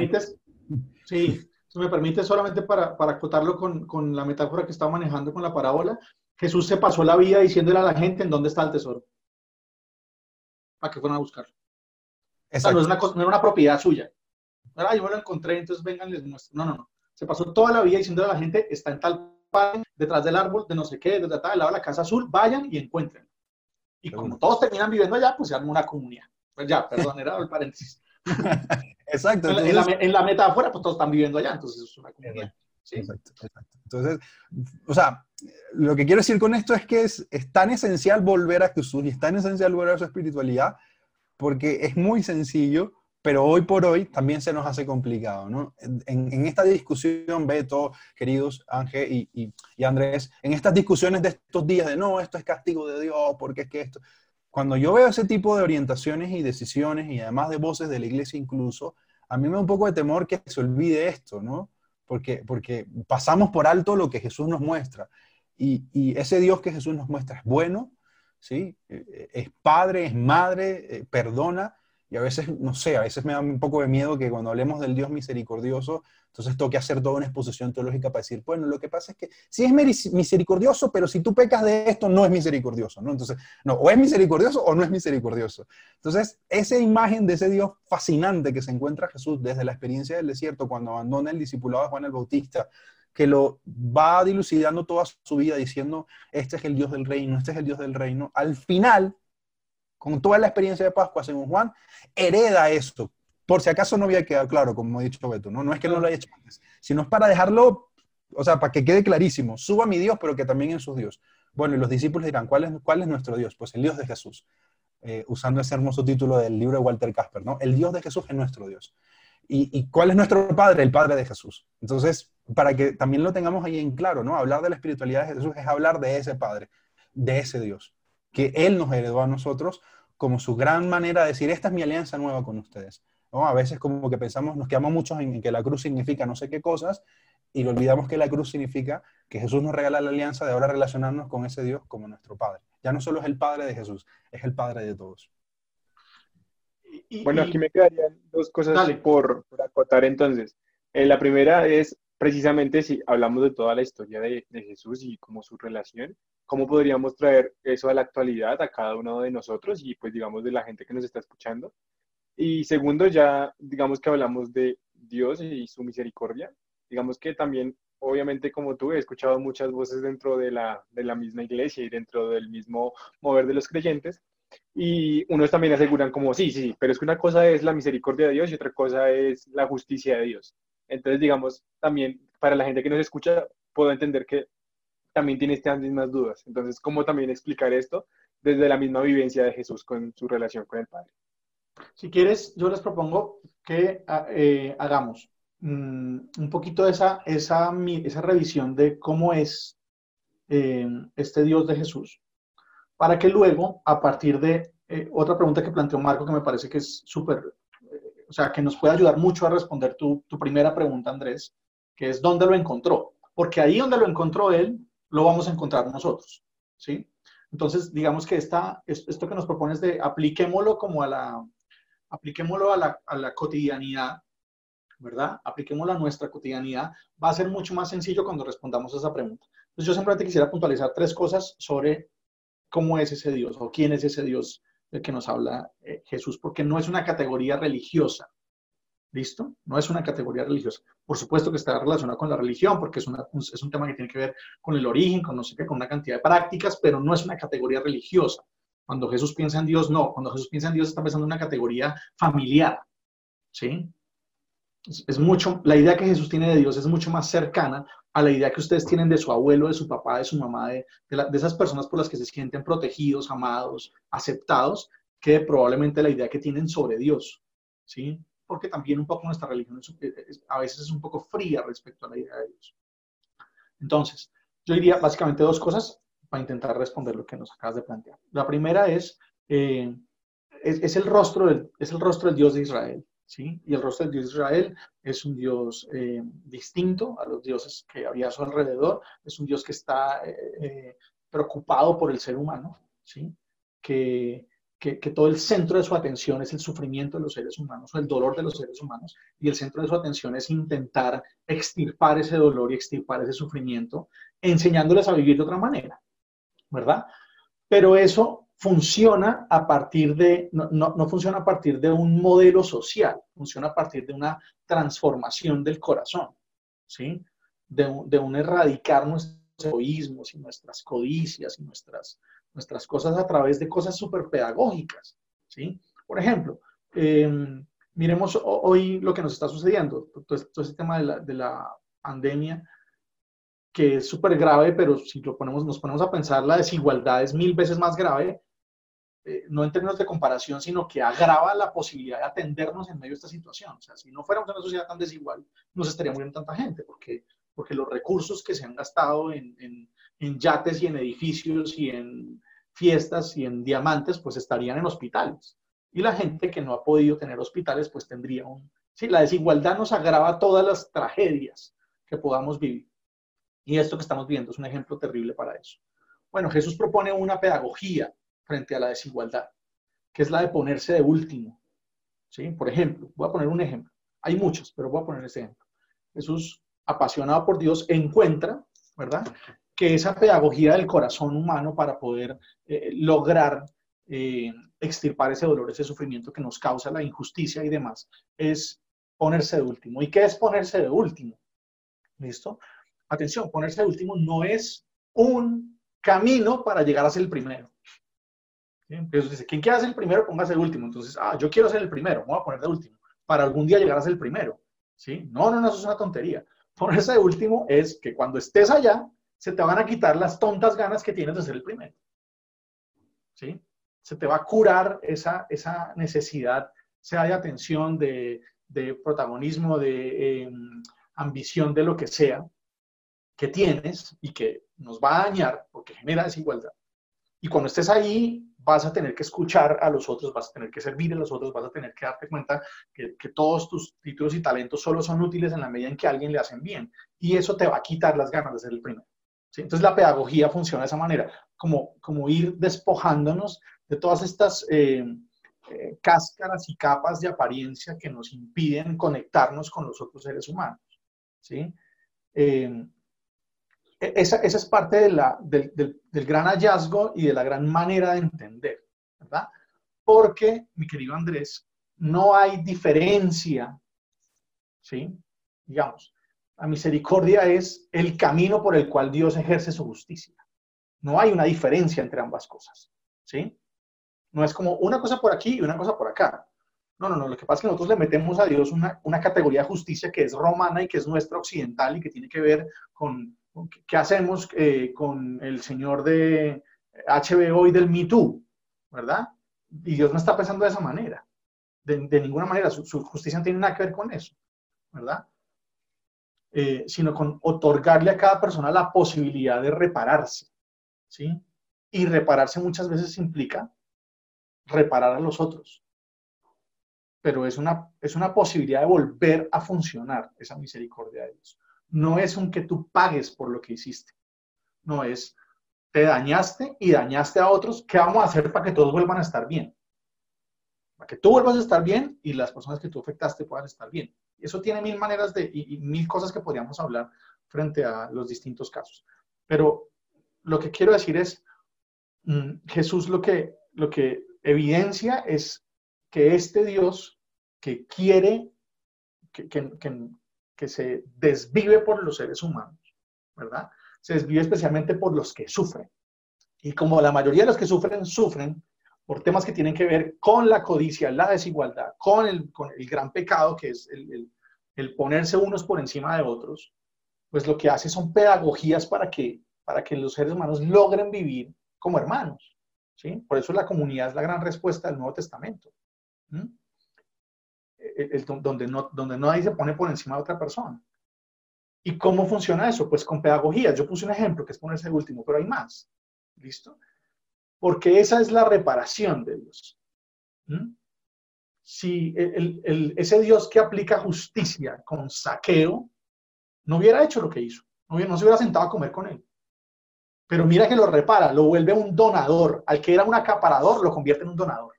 sí, si me permite solamente para, para acotarlo con, con la metáfora que estaba manejando con la parábola, Jesús se pasó la vida diciéndole a la gente en dónde está el tesoro. Para que fueran a buscarlo. O sea, no, es una, no era una propiedad suya. Ah, yo me lo encontré, entonces vengan, les muestro. No, no, no. Se pasó toda la vida diciendo a la gente, está en tal parte, detrás del árbol, de no sé qué, detrás del lado de la casa azul, vayan y encuentren. Y como todos terminan viviendo allá, pues se arma una comunidad. Pues ya, perdón, era el paréntesis. exacto. en, la, en, la, metáfora, pues todos están viviendo allá, entonces es una comunidad. ¿sí? Exacto, exacto. Entonces, o sea, lo que quiero decir con esto es que es, es, tan esencial volver a Jesús y es tan esencial volver a su espiritualidad porque es muy sencillo, pero hoy por hoy también se nos hace complicado, ¿no? En, esta discusión, Beto, queridos Ángel y, y, y, Andrés, en estas discusiones de estos días de no, esto es castigo de Dios, porque es que esto... Cuando yo veo ese tipo de orientaciones y decisiones y además de voces de la iglesia incluso, a mí me da un poco de temor que se olvide esto, ¿no? Porque, porque pasamos por alto lo que Jesús nos muestra. Y, y ese Dios que Jesús nos muestra es bueno, ¿sí? Eh, es padre, es madre, eh, perdona. Y a veces, no sé, a veces me da un poco de miedo que cuando hablemos del Dios misericordioso, entonces toque hacer toda una exposición teológica para decir, bueno, lo que pasa es que sí es misericordioso, pero si tú pecas de esto, no es misericordioso, ¿no? Entonces, no, o es misericordioso o no es misericordioso. Entonces, esa imagen de ese Dios fascinante que se encuentra Jesús desde la experiencia del desierto, cuando abandona el discipulado Juan el Bautista, que lo va dilucidando toda su vida diciendo, este es el Dios del reino, este es el Dios del reino. Al final, con toda la experiencia de Pascua, según Juan, hereda esto. Por si acaso no había quedado claro, como he dicho Beto, ¿no? Es que no lo haya hecho antes, sino es para dejarlo, o sea, para que quede clarísimo. Suba mi Dios, pero que también en su Dios. Bueno, y los discípulos dirán, ¿cuál es, cuál es nuestro Dios? Pues el Dios de Jesús. Eh, usando ese hermoso título del libro de Walter Casper, ¿no? El Dios de Jesús es nuestro Dios. ¿Y, ¿Y, cuál es nuestro Padre? El Padre de Jesús. Entonces, para que también lo tengamos ahí en claro, ¿no? Hablar de la espiritualidad de Jesús es hablar de ese Padre, de ese Dios, que Él nos heredó a nosotros como su gran manera de decir, esta es mi alianza nueva con ustedes. ¿no? A veces como que pensamos, nos quedamos muchos en que la cruz significa no sé qué cosas y olvidamos que la cruz significa que Jesús nos regala la alianza de ahora relacionarnos con ese Dios como nuestro Padre. Ya no solo es el Padre de Jesús, es el Padre de todos. Y, bueno, aquí me quedarían dos cosas por, por, acotar entonces. Eh, la primera es precisamente si hablamos de toda la historia de, Jesús y como su relación, ¿cómo podríamos traer eso a la actualidad a cada uno de nosotros y pues digamos de la gente que nos está escuchando? Y segundo, ya digamos que hablamos de Dios y su misericordia. Digamos que también, obviamente como tú, he escuchado muchas voces dentro de la, de la misma iglesia y dentro del mismo mover de los creyentes. Y unos también aseguran como, sí, sí, pero es que una cosa es la misericordia de Dios y otra cosa es la justicia de Dios. Entonces, digamos, también para la gente que nos escucha, puedo entender que también tiene estas mismas dudas. Entonces, ¿cómo también explicar esto desde la misma vivencia de Jesús con su relación con el Padre? Si quieres, yo les propongo que eh, hagamos mmm, un poquito esa, esa, esa revisión de cómo es eh, este Dios de Jesús, para que luego, a partir de eh, otra pregunta que planteó Marco, que me parece que es súper, o sea, que nos puede ayudar mucho a responder tu, tu primera pregunta, Andrés, que es dónde lo encontró. Porque ahí donde lo encontró él, lo vamos a encontrar nosotros, ¿sí? Entonces, digamos que esta, esto que nos propones de apliquémoslo como a la, apliquémoslo a la, a la cotidianidad, ¿verdad? Apliquémoslo a nuestra cotidianidad, va a ser mucho más sencillo cuando respondamos a esa pregunta. Entonces, yo simplemente quisiera puntualizar tres cosas sobre cómo es ese Dios o quién es ese Dios del que nos habla eh, Jesús, porque no es una categoría religiosa, ¿listo? No es una categoría religiosa. Por supuesto que está relacionada con la religión, porque es, una, es un tema que tiene que ver con el origen, con no sé qué, con una cantidad de prácticas, pero no es una categoría religiosa. Cuando Jesús piensa en Dios, no. Cuando Jesús piensa en Dios, está pensando en una categoría familiar. ¿Sí? Es, mucho, la idea que Jesús tiene de Dios es mucho más cercana a la idea que ustedes tienen de su abuelo, de su papá, de su mamá, de, de, esas personas por las que se sienten protegidos, amados, aceptados, que probablemente la idea que tienen sobre Dios. ¿Sí? Porque también un poco nuestra religión es, a veces es un poco fría respecto a la idea de Dios. Entonces, yo diría básicamente dos cosas para intentar responder lo que nos acabas de plantear. La primera es, eh, es, el rostro es el rostro del Dios de Israel, ¿sí? Y el rostro del Dios de Israel es un Dios eh, distinto a los dioses que había a su alrededor, es un Dios que está eh, preocupado por el ser humano, ¿sí? Que, que, todo el centro de su atención es el sufrimiento de los seres humanos o el dolor de los seres humanos y el centro de su atención es intentar extirpar ese dolor y extirpar ese sufrimiento, enseñándoles a vivir de otra manera. ¿verdad? Pero eso funciona a partir de, no, no, no, funciona a partir de un modelo social, funciona a partir de una transformación del corazón, ¿sí? De de un erradicar nuestros egoísmos y nuestras codicias y nuestras, nuestras cosas a través de cosas súper pedagógicas, ¿sí? Por ejemplo, eh, miremos hoy lo que nos está sucediendo, todo este tema de la, de la pandemia, que es súper grave, pero si lo ponemos, nos ponemos a pensar, la desigualdad es mil veces más grave, eh, no en términos de comparación, sino que agrava la posibilidad de atendernos en medio de esta situación. O sea, si no fuéramos una sociedad tan desigual, nos estaría muriendo tanta gente, porque, porque los recursos que se han gastado en, en, en yates y en edificios y en fiestas y en diamantes, pues estarían en hospitales. Y la gente que no ha podido tener hospitales, pues tendría un... Sí, la desigualdad nos agrava todas las tragedias que podamos vivir. Y esto que estamos viendo es un ejemplo terrible para eso. Bueno, Jesús propone una pedagogía frente a la desigualdad, que es la de ponerse de último. ¿Sí? Por ejemplo, voy a poner un ejemplo. Hay muchos, pero voy a poner ese ejemplo. Jesús, apasionado por Dios, encuentra, ¿verdad? Que esa pedagogía del corazón humano para poder eh, lograr eh, extirpar ese dolor, ese sufrimiento que nos causa la injusticia y demás, es ponerse de último. ¿Y qué es ponerse de último? ¿Listo? Atención, ponerse de último no es un camino para llegar a ser el primero. Entonces dice, ¿quién quiere ser el primero? Póngase el último. Entonces, ah, yo quiero ser el primero, me voy a poner de último, para algún día llegar a ser el primero. ¿Sí? No, no, no, eso es una tontería. Ponerse de último es que cuando estés allá, se te van a quitar las tontas ganas que tienes de ser el primero. ¿Sí? Se te va a curar esa, esa necesidad, sea de atención, de, de protagonismo, de em, ambición, de lo que sea, que tienes y que nos va a dañar porque genera desigualdad. Y cuando estés ahí, vas a tener que escuchar a los otros, vas a tener que servir a los otros, vas a tener que darte cuenta que, todos tus títulos y talentos solo son útiles en la medida en que a alguien le hacen bien. Y eso te va a quitar las ganas de ser el primero. Entonces la pedagogía funciona de esa manera, como, como ir despojándonos de todas estas eh, eh, cáscaras y capas de apariencia que nos impiden conectarnos con los otros seres humanos. ¿sí? Eh, e-, esa, es parte del, gran hallazgo y de la gran manera de entender, ¿verdad? Porque, mi querido Andrés, no hay diferencia, ¿sí? Digamos, la misericordia es el camino por el cual Dios ejerce su justicia. No hay una diferencia entre ambas cosas, ¿sí? No es como una cosa por aquí y una cosa por acá. No, no, no. Lo que pasa es que nosotros le metemos a Dios una, una categoría de justicia que es romana y que es nuestra occidental y que tiene que ver con ¿Qué hacemos eh, con el señor de HBO y del Me Too? ¿Verdad? Y Dios no está pensando de esa manera. De, ninguna manera. Su, justicia no tiene nada que ver con eso. ¿Verdad? Eh, sino con otorgarle a cada persona la posibilidad de repararse. ¿Sí? Y repararse muchas veces implica reparar a los otros. Pero es una, es una posibilidad de volver a funcionar esa misericordia de Dios no es un que tú pagues por lo que hiciste. No es, te dañaste y dañaste a otros, ¿qué vamos a hacer para que todos vuelvan a estar bien? Para que tú vuelvas a estar bien y las personas que tú afectaste puedan estar bien. Eso tiene mil maneras de, y, mil cosas que podríamos hablar frente a los distintos casos. Pero lo que quiero decir es, mm, Jesús lo que, lo que evidencia es que este Dios que quiere, que, que se desvive por los seres humanos, ¿verdad? Se desvive especialmente por los que sufren. Y como la mayoría de los que sufren, sufren por temas que tienen que ver con la codicia, la desigualdad, con el, con el gran pecado que es el, el, ponerse unos por encima de otros, pues lo que hace son pedagogías para que, para que los seres humanos logren vivir como hermanos. ¿sí? Por eso la comunidad es la gran respuesta del Nuevo Testamento donde, no, donde nadie se pone por encima de otra persona. ¿Y cómo funciona eso? Pues con pedagogía. Yo puse un ejemplo que es ponerse el último, pero hay más. ¿Listo? Porque esa es la reparación de Dios. ¿Mm? Si el, ese Dios que aplica justicia con saqueo no hubiera hecho lo que hizo, no, no se hubiera sentado a comer con él. Pero mira que lo repara, lo vuelve un donador. Al que era un acaparador, lo convierte en un donador.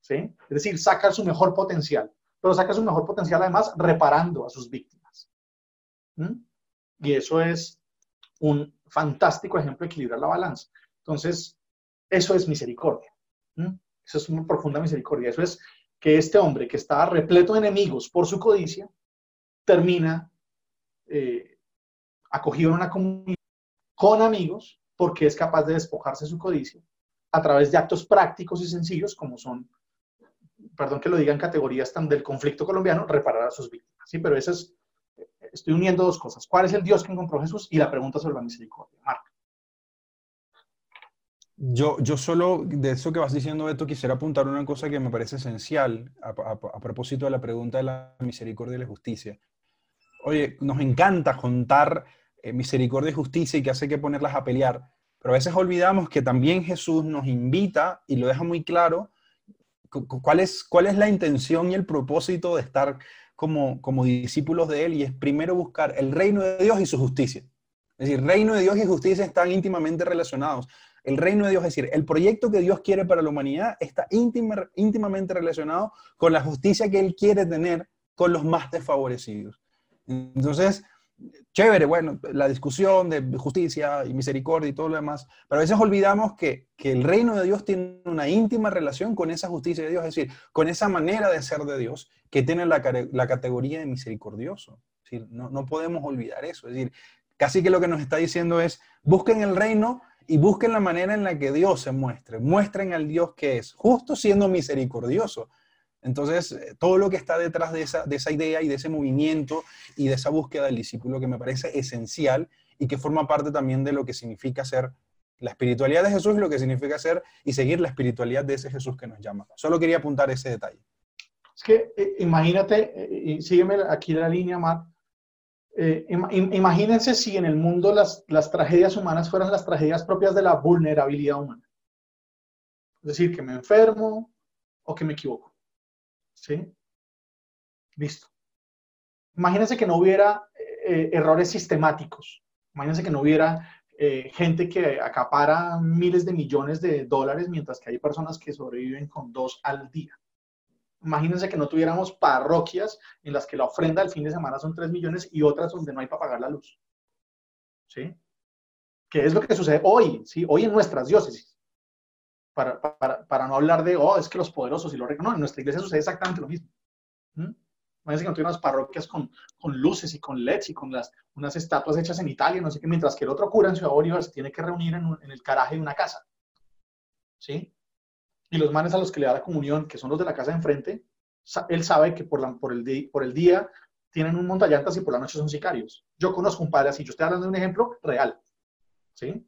Es decir, saca su mejor potencial, pero saca su mejor potencial además reparando a sus víctimas. Y eso es un fantástico ejemplo de equilibrar la balanza. Entonces, eso es misericordia. Eso es una profunda misericordia. Eso es que este hombre que estaba repleto de enemigos por su codicia, termina eh, acogido en una comunidad con amigos porque es capaz de despojarse de su codicia a través de actos prácticos y sencillos como son perdón que lo diga en categorías tan del conflicto colombiano, reparar a sus víctimas. Sí, pero esa es, estoy uniendo dos cosas. ¿Cuál es el Dios que encontró Jesús? Y la pregunta sobre la misericordia. Marco. Yo, yo solo de eso que vas diciendo, Beto, quisiera apuntar una cosa que me parece esencial a, propósito de la pregunta de la misericordia y la justicia. Oye, nos encanta contar eh, misericordia y justicia y que hace que ponerlas a pelear, pero a veces olvidamos que también Jesús nos invita y lo deja muy claro cuál es, cuál es la intención y el propósito de estar como, como discípulos de Él y es primero buscar el reino de Dios y su justicia. Es decir, reino de Dios y justicia están íntimamente relacionados. El reino de Dios, es decir, el proyecto que Dios quiere para la humanidad está íntimamente relacionado con la justicia que Él quiere tener con los más desfavorecidos. Entonces, chévere, bueno, la discusión de justicia y misericordia y todo lo demás, pero a veces olvidamos que, que, el reino de Dios tiene una íntima relación con esa justicia de Dios, es decir, con esa manera de ser de Dios que tiene la, la categoría de misericordioso. Es no, no podemos olvidar eso. Es decir, casi que lo que nos está diciendo es, busquen el reino y busquen la manera en la que Dios se muestre. Muestren al Dios que es justo siendo misericordioso. Entonces, eh, todo lo que está detrás de esa, de esa idea y de ese movimiento y de esa búsqueda del discípulo que me parece esencial y que forma parte también de lo que significa ser la espiritualidad de Jesús, lo que significa ser y seguir la espiritualidad de ese Jesús que nos llama. Solo quería apuntar ese detalle. Es que eh, imagínate, eh, sígueme aquí la línea, Mar, imagínense si en el mundo las, las tragedias humanas fueran las tragedias propias de la vulnerabilidad humana. Es decir, que me enfermo o que me equivoco. ¿Sí? Listo. Imagínense que no hubiera eh, errores sistemáticos. Imagínense que no hubiera eh, gente que acapara miles de millones de dólares mientras que hay personas que sobreviven con dos al día. Imagínense que no tuviéramos parroquias en las que la ofrenda del fin de semana son tres millones y otras donde no hay para pagar la luz. ¿Sí? ¿Qué es lo que sucede hoy? ¿Sí? Hoy en nuestras diócesis para, no hablar de, oh, es que los poderosos y los ricos. No, en nuestra iglesia sucede exactamente lo mismo. ¿Mm? Imagínense que no tiene unas parroquias con, luces y con LEDs y con unas estatuas hechas en Italia, no sé qué, mientras que el otro cura en Ciudad Bolívar se tiene que reunir en, el caraje de una casa. ¿Sí? Y los manes a los que le da la comunión, que son los de la casa de enfrente, él sabe que por, el, por el día tienen un montallantas y por la noche son sicarios. Yo conozco un padre así, yo estoy hablando de un ejemplo real. ¿Sí?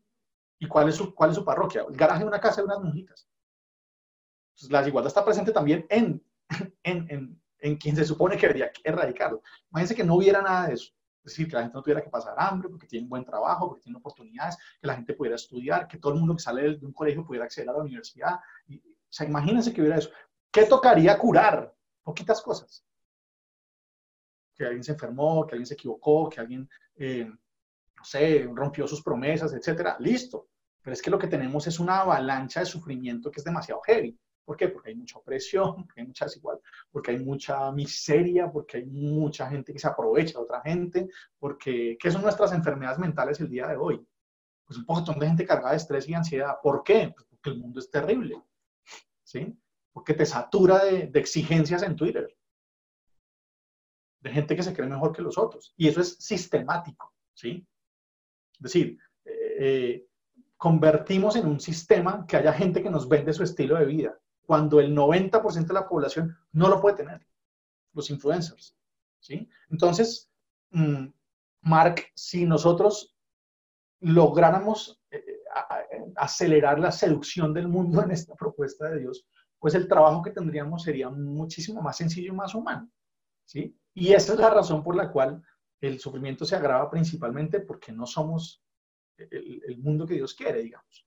¿Y cuál es su, cuál es su parroquia? El garaje de una casa de unas monjitas. Entonces, la desigualdad está presente también en, en, en, en quien se supone que debería erradicarlo. Imagínense que no hubiera nada de eso. Es decir, que la gente no tuviera que pasar hambre, porque tiene buen trabajo, porque tiene oportunidades, que la gente pudiera estudiar, que todo el mundo que sale de un colegio pudiera acceder a la universidad. O sea, imagínense que hubiera eso. ¿Qué tocaría curar? Poquitas cosas. Que alguien se enfermó, que alguien se equivocó, que alguien, eh, no sé, rompió sus promesas, etcétera. Listo. Pero es que lo que tenemos es una avalancha de sufrimiento que es demasiado heavy. ¿Por qué? Porque hay mucha opresión, porque hay mucha desigualdad, porque hay mucha miseria, porque hay mucha gente que se aprovecha de otra gente, porque ¿qué son nuestras enfermedades mentales el día de hoy? Pues un montón de gente cargada de estrés y ansiedad. ¿Por qué? Pues porque el mundo es terrible, ¿sí? Porque te satura de, exigencias en Twitter, de gente que se cree mejor que los otros. Y eso es sistemático, ¿sí? Es decir, eh, eh convertimos en un sistema que haya gente que nos vende su estilo de vida, cuando el 90% de la población no lo puede tener, los influencers. ¿sí? Entonces, mm, Mark, si nosotros lográramos eh, acelerar la seducción del mundo en esta propuesta de Dios, pues el trabajo que tendríamos sería muchísimo más sencillo y más humano. ¿sí? Y esa es la razón por la cual el sufrimiento se agrava principalmente porque no somos el, mundo que Dios quiere, digamos.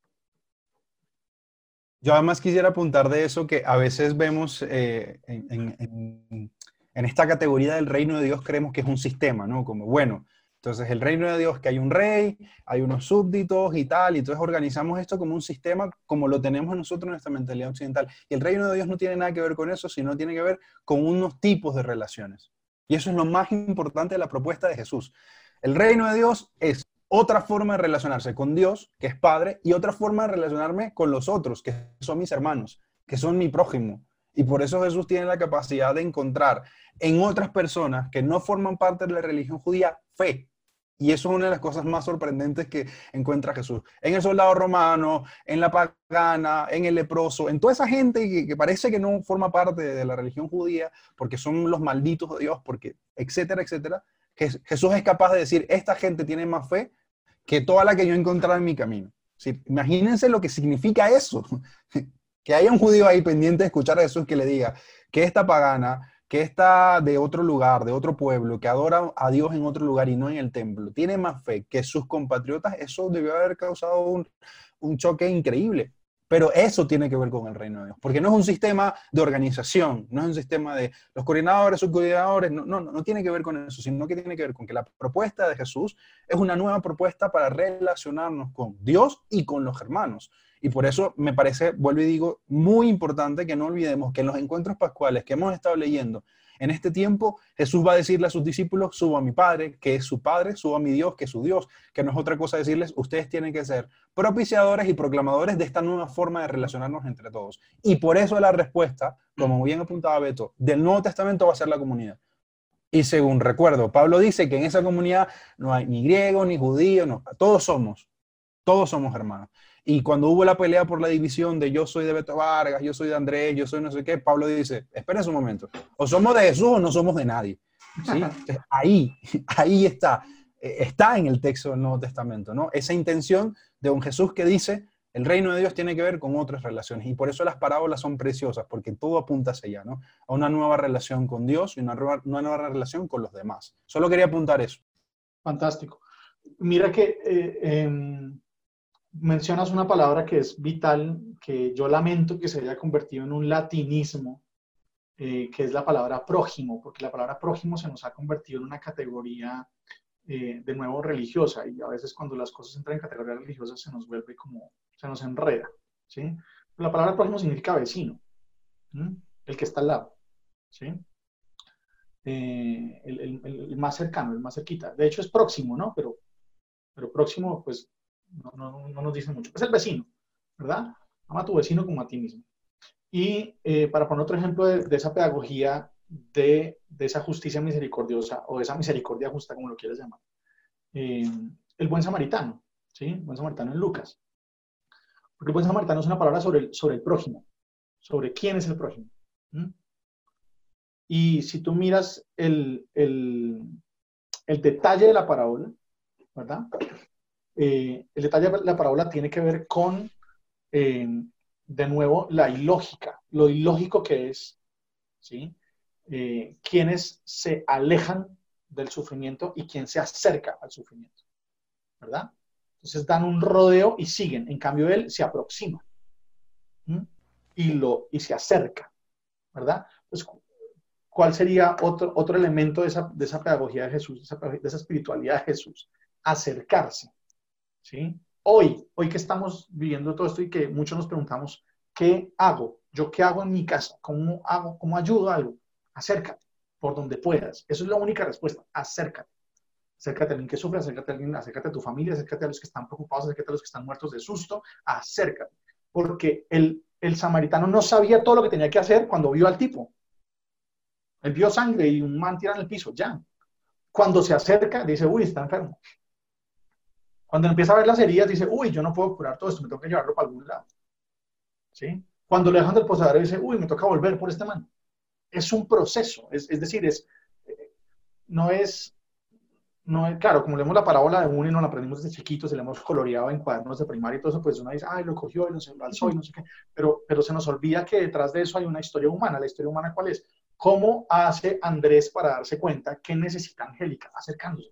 Yo además quisiera apuntar de eso que a veces vemos eh, en, esta categoría del reino de Dios creemos que es un sistema, ¿no? Como, bueno, entonces el reino de Dios que hay un rey, hay unos súbditos y tal, y entonces organizamos esto como un sistema como lo tenemos nosotros en nuestra mentalidad occidental. Y el reino de Dios no tiene nada que ver con eso, sino tiene que ver con unos tipos de relaciones. Y eso es lo más importante de la propuesta de Jesús. El reino de Dios es otra forma de relacionarse con Dios, que es Padre, y otra forma de relacionarme con los otros, que son mis hermanos, que son mi prójimo. Y por eso Jesús tiene la capacidad de encontrar en otras personas que no forman parte de la religión judía fe. Y eso es una de las cosas más sorprendentes que encuentra Jesús. En el soldado romano, en la pagana, en el leproso, en toda esa gente que, que parece que no forma parte de la religión judía porque son los malditos de Dios, porque etcétera, etcétera. Jesús es capaz de decir, esta gente tiene más fe que toda la que yo he encontrado en mi camino. imagínense lo que significa eso. que haya un judío ahí pendiente de escuchar a Jesús que le diga que esta pagana, que está de otro lugar, de otro pueblo, que adora a Dios en otro lugar y no en el templo, tiene más fe que sus compatriotas, eso debió haber causado un, un choque increíble. Pero eso tiene que ver con el reino de Dios, porque no es un sistema de organización, no es un sistema de los coordinadores, subcoordinadores, no, no, no tiene que ver con eso, sino que tiene que ver con que la propuesta de Jesús es una nueva propuesta para relacionarnos con Dios y con los hermanos. Y por eso me parece, vuelvo y digo, muy importante que no olvidemos que en los encuentros pascuales que hemos estado leyendo en este tiempo, Jesús va a decirle a sus discípulos, subo a mi Padre, que es su Padre, subo a mi Dios, que es su Dios, que no es otra cosa decirles, ustedes tienen que ser propiciadores y proclamadores de esta nueva forma de relacionarnos entre todos. Y por eso la respuesta, como bien apuntaba Beto, del Nuevo Testamento va a ser la comunidad. Y según recuerdo, Pablo dice que en esa comunidad no hay ni griego ni judío, no, todos somos, todos somos hermanos. Y cuando hubo la pelea por la división de yo soy de Beto Vargas, yo soy de Andrés, yo soy no sé qué, Pablo dice, esperen un momento, o somos de Jesús o no somos de nadie. ¿Sí? ahí, ahí está, eh, está en el texto del Nuevo Testamento, ¿no? Esa intención de un Jesús que dice, el reino de Dios tiene que ver con otras relaciones y por eso las parábolas son preciosas, porque todo apunta hacia allá, ¿no? A una nueva relación con Dios y una nueva, una nueva relación con los demás. Solo quería apuntar eso. Fantástico. Mira que eh, em, mencionas una palabra que es vital, que yo lamento que se haya convertido en un latinismo, eh, que es la palabra prójimo, porque la palabra prójimo se nos ha convertido en una categoría eh, de nuevo religiosa y a veces cuando las cosas entran en categoría religiosa se nos vuelve como, se nos enreda, ¿sí? La palabra prójimo significa vecino, el que está al lado, ¿sí? Eh, el, el, más cercano, el más cerquita. De hecho es próximo, ¿no? Pero, pero próximo, pues no, nos dice mucho. Es el vecino, ¿verdad? Ama a tu vecino como a ti mismo. Y eh, para poner otro ejemplo de, esa pedagogía, de, esa justicia misericordiosa o de esa misericordia justa, como lo quieras llamar, eh, el buen samaritano, ¿sí? El buen samaritano en Lucas. Porque el buen samaritano es una palabra sobre el, sobre el prójimo, sobre quién es el prójimo. Y si tú miras el, el, el detalle de la parábola, ¿verdad? Eh, el detalle de la parábola tiene que ver con, eh, de nuevo, la ilógica, lo ilógico que es, ¿sí? Eh, quienes se alejan del sufrimiento y quien se acerca al sufrimiento, ¿verdad? Entonces dan un rodeo y siguen, en cambio él se aproxima y, lo, y se acerca, ¿verdad? Pues, ¿cuál sería otro, otro elemento de esa, de esa pedagogía de Jesús, de esa, de esa espiritualidad de Jesús? Acercarse. ¿Sí? Hoy, hoy que estamos viviendo todo esto y que muchos nos preguntamos, ¿qué hago? ¿Yo qué hago en mi casa? ¿Cómo hago? ¿Cómo ayudo a algo? Acércate por donde puedas. Eso es la única respuesta. Acércate. Acércate a alguien que sufre, acércate a alguien, acércate a tu familia, acércate a los que están preocupados, acércate a los que están muertos de susto. Acércate. Porque el, el samaritano no sabía todo lo que tenía que hacer cuando vio al tipo. Él vio sangre y un man tirado en el piso, ya. Cuando se acerca, dice, uy, está enfermo. Cuando empieza a ver las heridas, dice, uy, yo no puedo curar todo esto, me tengo que llevarlo para algún lado. ¿Sí? Cuando le dejan del posadero, dice, uy, me toca volver por este man. Es un proceso, es, es decir, es, no es, no es, claro, como leemos la parábola de uno y nos la aprendimos desde chiquitos, se la hemos coloreado en cuadernos de primaria y todo eso, pues uno dice, ay, lo cogió y lo alzó y no sé qué, pero, pero se nos olvida que detrás de eso hay una historia humana. ¿La historia humana cuál es? ¿Cómo hace Andrés para darse cuenta que necesita Angélica acercándose?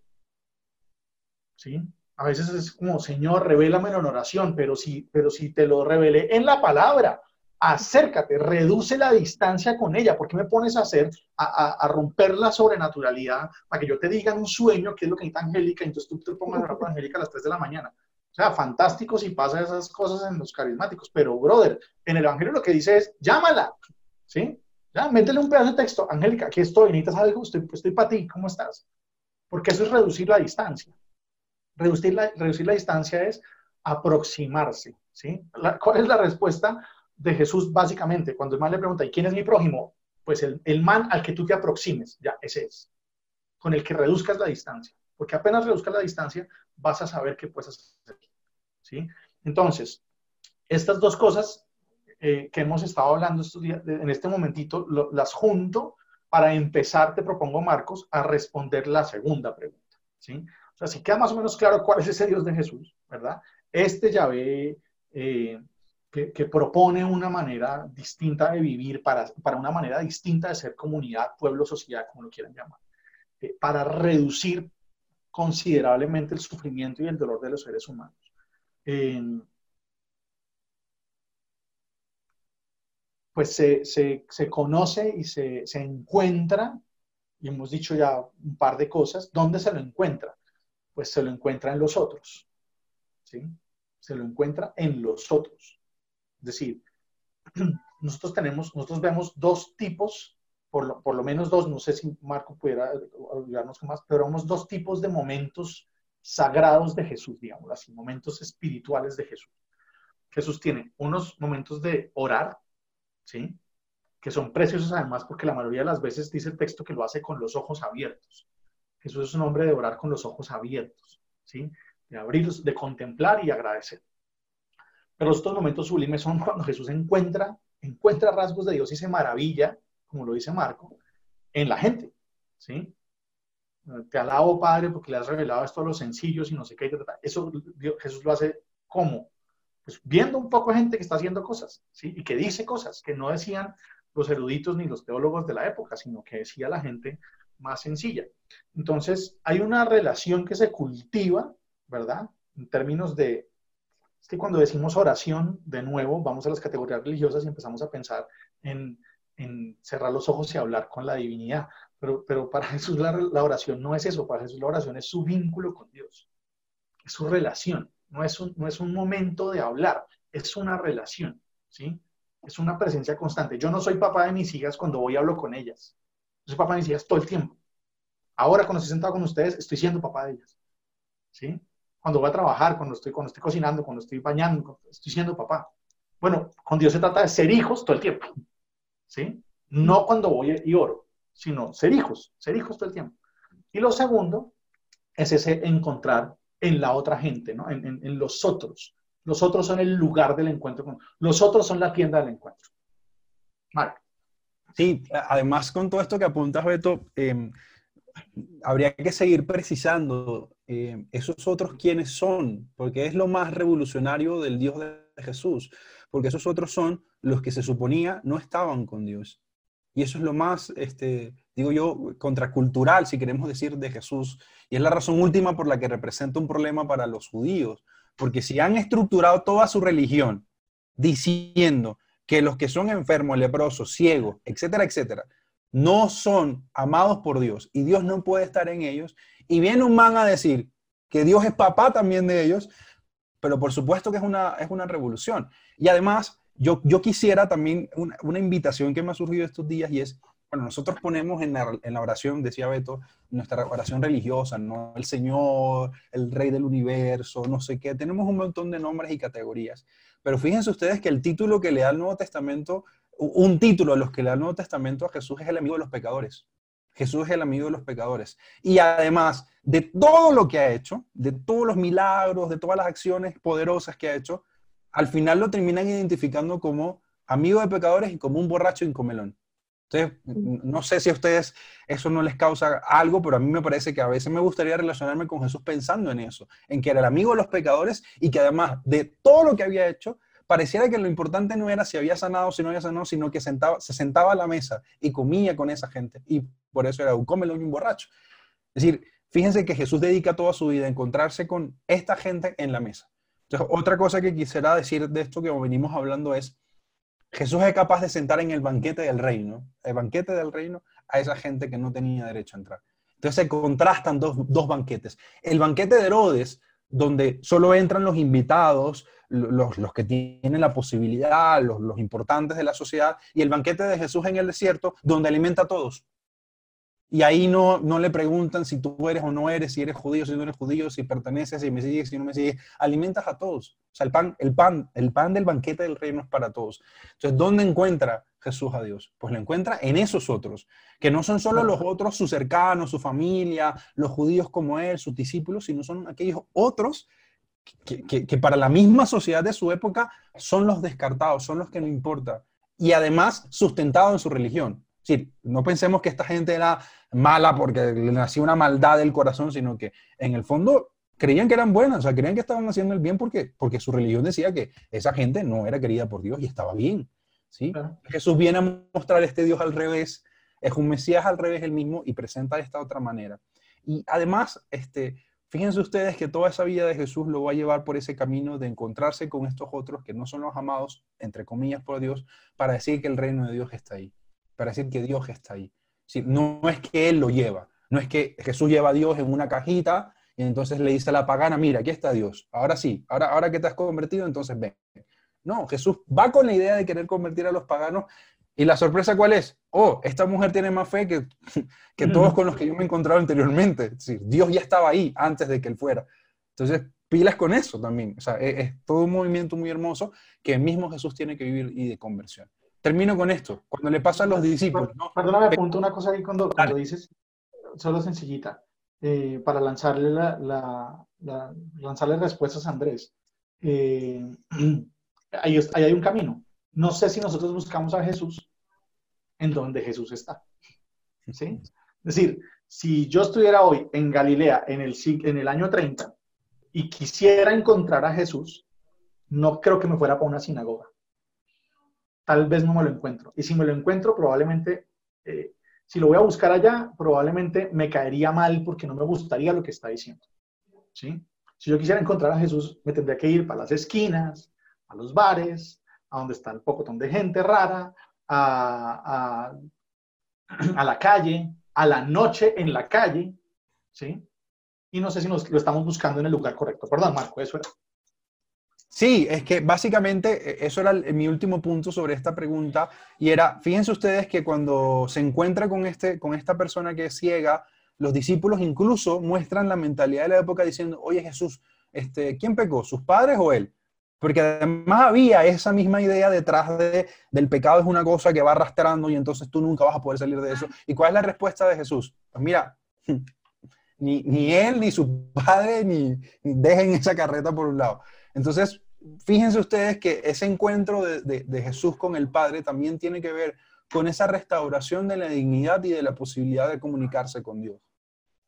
¿Sí? A veces es como, Señor, revélamelo en oración, pero si, pero si te lo revelé en la palabra, acércate, reduce la distancia con ella. ¿Por qué me pones a hacer, a, romper la sobrenaturalidad para que yo te diga en un sueño qué es lo que necesita Angélica entonces tú te pongas a hablar con Angélica a las 3 de la mañana? O sea, fantástico si pasa esas cosas en los carismáticos, pero brother, en el Evangelio lo que dice es, llámala, ¿sí? Ya, métele un pedazo de texto, Angélica, aquí estoy, necesitas algo, estoy, estoy para ti, ¿cómo estás? Porque eso es reducir la distancia. Reducir la, distancia es aproximarse. ¿sí? ¿Cuál es la respuesta de Jesús básicamente? Cuando el man le pregunta, ¿y quién es mi prójimo? Pues el, el man al que tú te aproximes, ya, ese es. Con el que reduzcas la distancia. Porque apenas reduzcas la distancia, vas a saber qué puedes hacer. ¿sí? Entonces, estas dos cosas eh, que hemos estado hablando estos días, en este momentito, las junto para empezar, te propongo, Marcos, a responder la segunda pregunta. ¿sí? Sea, si queda más o menos claro cuál es ese Dios de Jesús, ¿verdad? Este Yahvé eh, que, propone una manera distinta de vivir, para, para una manera distinta de ser comunidad, pueblo, sociedad, como lo quieran llamar, eh, para reducir considerablemente el sufrimiento y el dolor de los seres humanos. pues se, se, se, conoce y se, se encuentra, y hemos dicho ya un par de cosas, ¿dónde se lo encuentra? Pues se lo encuentra en los otros, ¿sí? Se lo encuentra en los otros. Es decir, nosotros tenemos, nosotros vemos dos tipos, por lo, por lo menos dos, no sé si Marco pudiera ayudarnos con más, pero vemos dos tipos de momentos sagrados de Jesús, digamos así, momentos espirituales de Jesús. Jesús tiene unos momentos de orar, ¿sí? Que son preciosos además porque la mayoría de las veces dice el texto que lo hace con los ojos abiertos. Jesús es un hombre de orar con los ojos abiertos, ¿sí? De abrir, de contemplar y agradecer. Pero estos momentos sublimes son cuando Jesús encuentra, encuentra rasgos de Dios y se maravilla, como lo dice Marco, en la gente. ¿sí? Te alabo, Padre, porque le has revelado esto a los sencillos y no sé qué. Eso Jesús lo hace como? Pues viendo un poco gente que está haciendo cosas, ¿sí? Y que dice cosas que no decían los eruditos ni los teólogos de la época, sino que decía la gente más sencilla. Entonces, hay una relación que se cultiva, ¿verdad? En términos de es que cuando decimos oración, de nuevo, vamos a las categorías religiosas y empezamos a pensar en, cerrar los ojos y hablar con la divinidad. Pero, pero para Jesús la, oración no es eso, para Jesús la oración es su vínculo con Dios, es su relación, no es un, no es un momento de hablar, es una relación, ¿sí? Es una presencia constante. Yo no soy papá de mis hijas cuando voy y hablo con ellas. Soy papá de mis hijas todo el tiempo. Ahora cuando estoy sentado con ustedes, estoy siendo papá de ellas. ¿Sí? cuando voy a trabajar, cuando estoy, cuando estoy cocinando, cuando estoy bañando, estoy siendo papá. Bueno, con Dios se trata de ser hijos todo el tiempo, ¿sí? No cuando voy y oro, sino ser hijos, ser hijos todo el tiempo. Y lo segundo es ese encontrar en la otra gente, ¿no? En, en, los otros. Los otros son el lugar del encuentro. Con, los otros son la tienda del encuentro. Vale. Sí, además con todo esto que apuntas, Beto, eh, habría que seguir precisando eh, esos otros quiénes son, porque es lo más revolucionario del Dios de Jesús, porque esos otros son los que se suponía no estaban con Dios. Y eso es lo más, este, digo yo, contracultural, si queremos decir, de Jesús. Y es la razón última por la que representa un problema para los judíos, porque si han estructurado toda su religión diciendo que los que son enfermos, leprosos, ciegos, etcétera, etcétera, no son amados por Dios y Dios no puede estar en ellos, y viene un man a decir que Dios es papá también de ellos, pero por supuesto que es una, es una revolución. Y además, yo, yo quisiera también una, una invitación que me ha surgido estos días y es, bueno, nosotros ponemos en la, en oración, decía Beto, nuestra oración religiosa, ¿no? El Señor, el Rey del Universo, no sé qué, tenemos un montón de nombres y categorías. Pero fíjense ustedes que el título que le da el Nuevo Testamento un título a los que le da el Nuevo Testamento a Jesús es el amigo de los pecadores. Jesús es el amigo de los pecadores. Y además de todo lo que ha hecho, de todos los milagros, de todas las acciones poderosas que ha hecho, al final lo terminan identificando como amigo de pecadores y como un borracho incomelón. Entonces, no sé si a ustedes eso no les causa algo, pero a mí me parece que a veces me gustaría relacionarme con Jesús pensando en eso, en que era el amigo de los pecadores y que además de todo lo que había hecho, pareciera que lo importante no era si había sanado o si no había sanado, sino que sentaba, se sentaba a la mesa y comía con esa gente. Y por eso era un cómelo y un borracho. Es decir, fíjense que Jesús dedica toda su vida a encontrarse con esta gente en la mesa. Entonces, otra cosa que quisiera decir de esto que venimos hablando es, Jesús es capaz de sentar en el banquete del reino, el banquete del reino, a esa gente que no tenía derecho a entrar. Entonces se contrastan dos, dos banquetes. El banquete de Herodes, donde solo entran los invitados, los, que tienen la posibilidad, los, los, importantes de la sociedad, y el banquete de Jesús en el desierto, donde alimenta a todos. Y ahí no, no le preguntan si tú eres o no eres, si eres judío, si no eres judío, si perteneces, si me sigues, si no me sigues. Alimentas a todos. O sea, el pan, el pan, el pan del banquete del reino es para todos. Entonces, ¿dónde encuentra Jesús a Dios? Pues lo encuentra en esos otros, que no son solo los otros, sus cercanos, su familia, los judíos como él, sus discípulos, sino son aquellos otros que, para la misma sociedad de su época son los descartados, son los que no importa. Y además sustentados en su religión. Sí, no pensemos que esta gente era mala porque le nacía una maldad del corazón, sino que en el fondo creían que eran buenas, o sea, creían que estaban haciendo el bien porque, porque su religión decía que esa gente no era querida por Dios y estaba bien. ¿sí? Jesús viene a mostrar este Dios al revés, es un Mesías al revés el mismo y presenta de esta otra manera. Y además, este, fíjense ustedes que toda esa vida de Jesús lo va a llevar por ese camino de encontrarse con estos otros que no son los amados, entre comillas, por Dios, para decir que el reino de Dios está ahí, para decir que Dios está ahí. ¿Sí? No es que Él lo lleva, no es que Jesús lleva a Dios en una cajita y entonces le dice a la pagana, mira, aquí está Dios, ahora sí, ahora, ahora que te has convertido, entonces ven. No, Jesús va con la idea de querer convertir a los paganos y la sorpresa cuál es? Oh, esta mujer tiene más fe que, que todos con los que yo me he encontrado anteriormente. Es decir, Dios ya estaba ahí antes de que él fuera. Entonces, pilas con eso también. O sea, es, todo un movimiento muy hermoso que el mismo Jesús tiene que vivir y de conversión. Termino con esto. Cuando le pasa a los discípulos. Perdóname, apunto una cosa ahí cuando, cuando dices, solo sencillita, eh, para lanzarle, la, la, lanzarle respuestas a Andrés. Eh, ahí, ahí hay un camino no sé si nosotros buscamos a Jesús en donde Jesús está. ¿Sí? Es decir, si yo estuviera hoy en Galilea en el, en el año 30 y quisiera encontrar a Jesús, no creo que me fuera para una sinagoga. Tal vez no me lo encuentro. Y si me lo encuentro, probablemente, eh, si lo voy a buscar allá, probablemente me caería mal porque no me gustaría lo que está diciendo. ¿Sí? Si yo quisiera encontrar a Jesús, me tendría que ir para las esquinas, a los bares, a donde está el pocotón de gente rara, a, a, la calle, a la noche en la calle, ¿sí? Y no sé si nos, lo estamos buscando en el lugar correcto. Perdón, Marco, eso era. Sí, es que básicamente e, eso era mi último punto sobre esta pregunta y era, fíjense ustedes que cuando se encuentra con, este, con esta persona que es ciega, los discípulos incluso muestran la mentalidad de la época diciendo, oye Jesús, este, ¿quién pecó? ¿Sus padres o él? Porque además había esa misma idea detrás de, del pecado es una cosa que va arrastrando y entonces tú nunca vas a poder salir de eso. ¿Y cuál es la respuesta de Jesús? Pues mira, ni, ni él ni su padre ni, dejen esa carreta por un lado. Entonces, fíjense ustedes que ese encuentro de, de, de Jesús con el Padre también tiene que ver con esa restauración de la dignidad y de la posibilidad de comunicarse con Dios.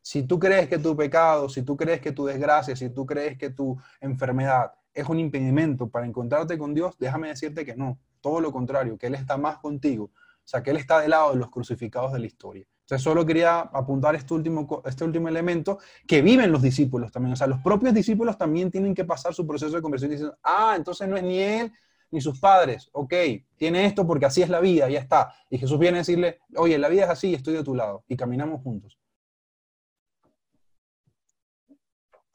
Si tú crees que tu pecado, si tú crees que tu desgracia, si tú crees que tu enfermedad es un impedimento para encontrarte con Dios, déjame decirte que no, todo lo contrario, que Él está más contigo, o sea, que Él está del lado de los crucificados de la historia. Entonces solo quería apuntar este último, este último elemento que viven los discípulos también, o sea, los propios discípulos también tienen que pasar su proceso de conversión diciendo, ah, entonces no es ni Él ni sus padres, ok, tiene esto porque así es la vida, ya está. Y Jesús viene a decirle, oye, la vida es así, estoy de tu lado, y caminamos juntos.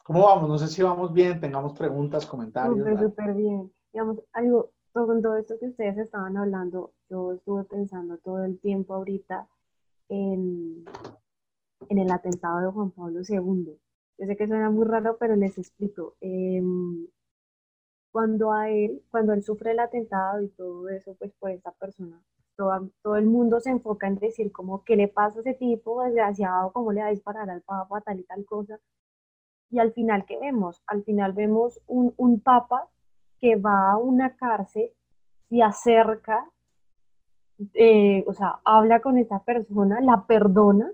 ¿Cómo vamos? No sé si vamos bien, tengamos preguntas, comentarios. Súper, súper bien. Digamos, algo, con todo esto que ustedes estaban hablando, yo estuve pensando todo el tiempo ahorita en, el atentado de Juan Pablo II. Yo sé que suena muy raro, pero les explico. Em, cuando a él, cuando él sufre el atentado y todo eso, pues por esta persona, todo, el mundo se enfoca en decir como, ¿qué le pasa a ese tipo desgraciado? ¿Cómo le va a disparar al papa tal y tal cosa? Y al final, ¿qué vemos? Al final vemos un, un papa que va a una cárcel, se acerca, eh, o sea, habla con esa persona, la perdona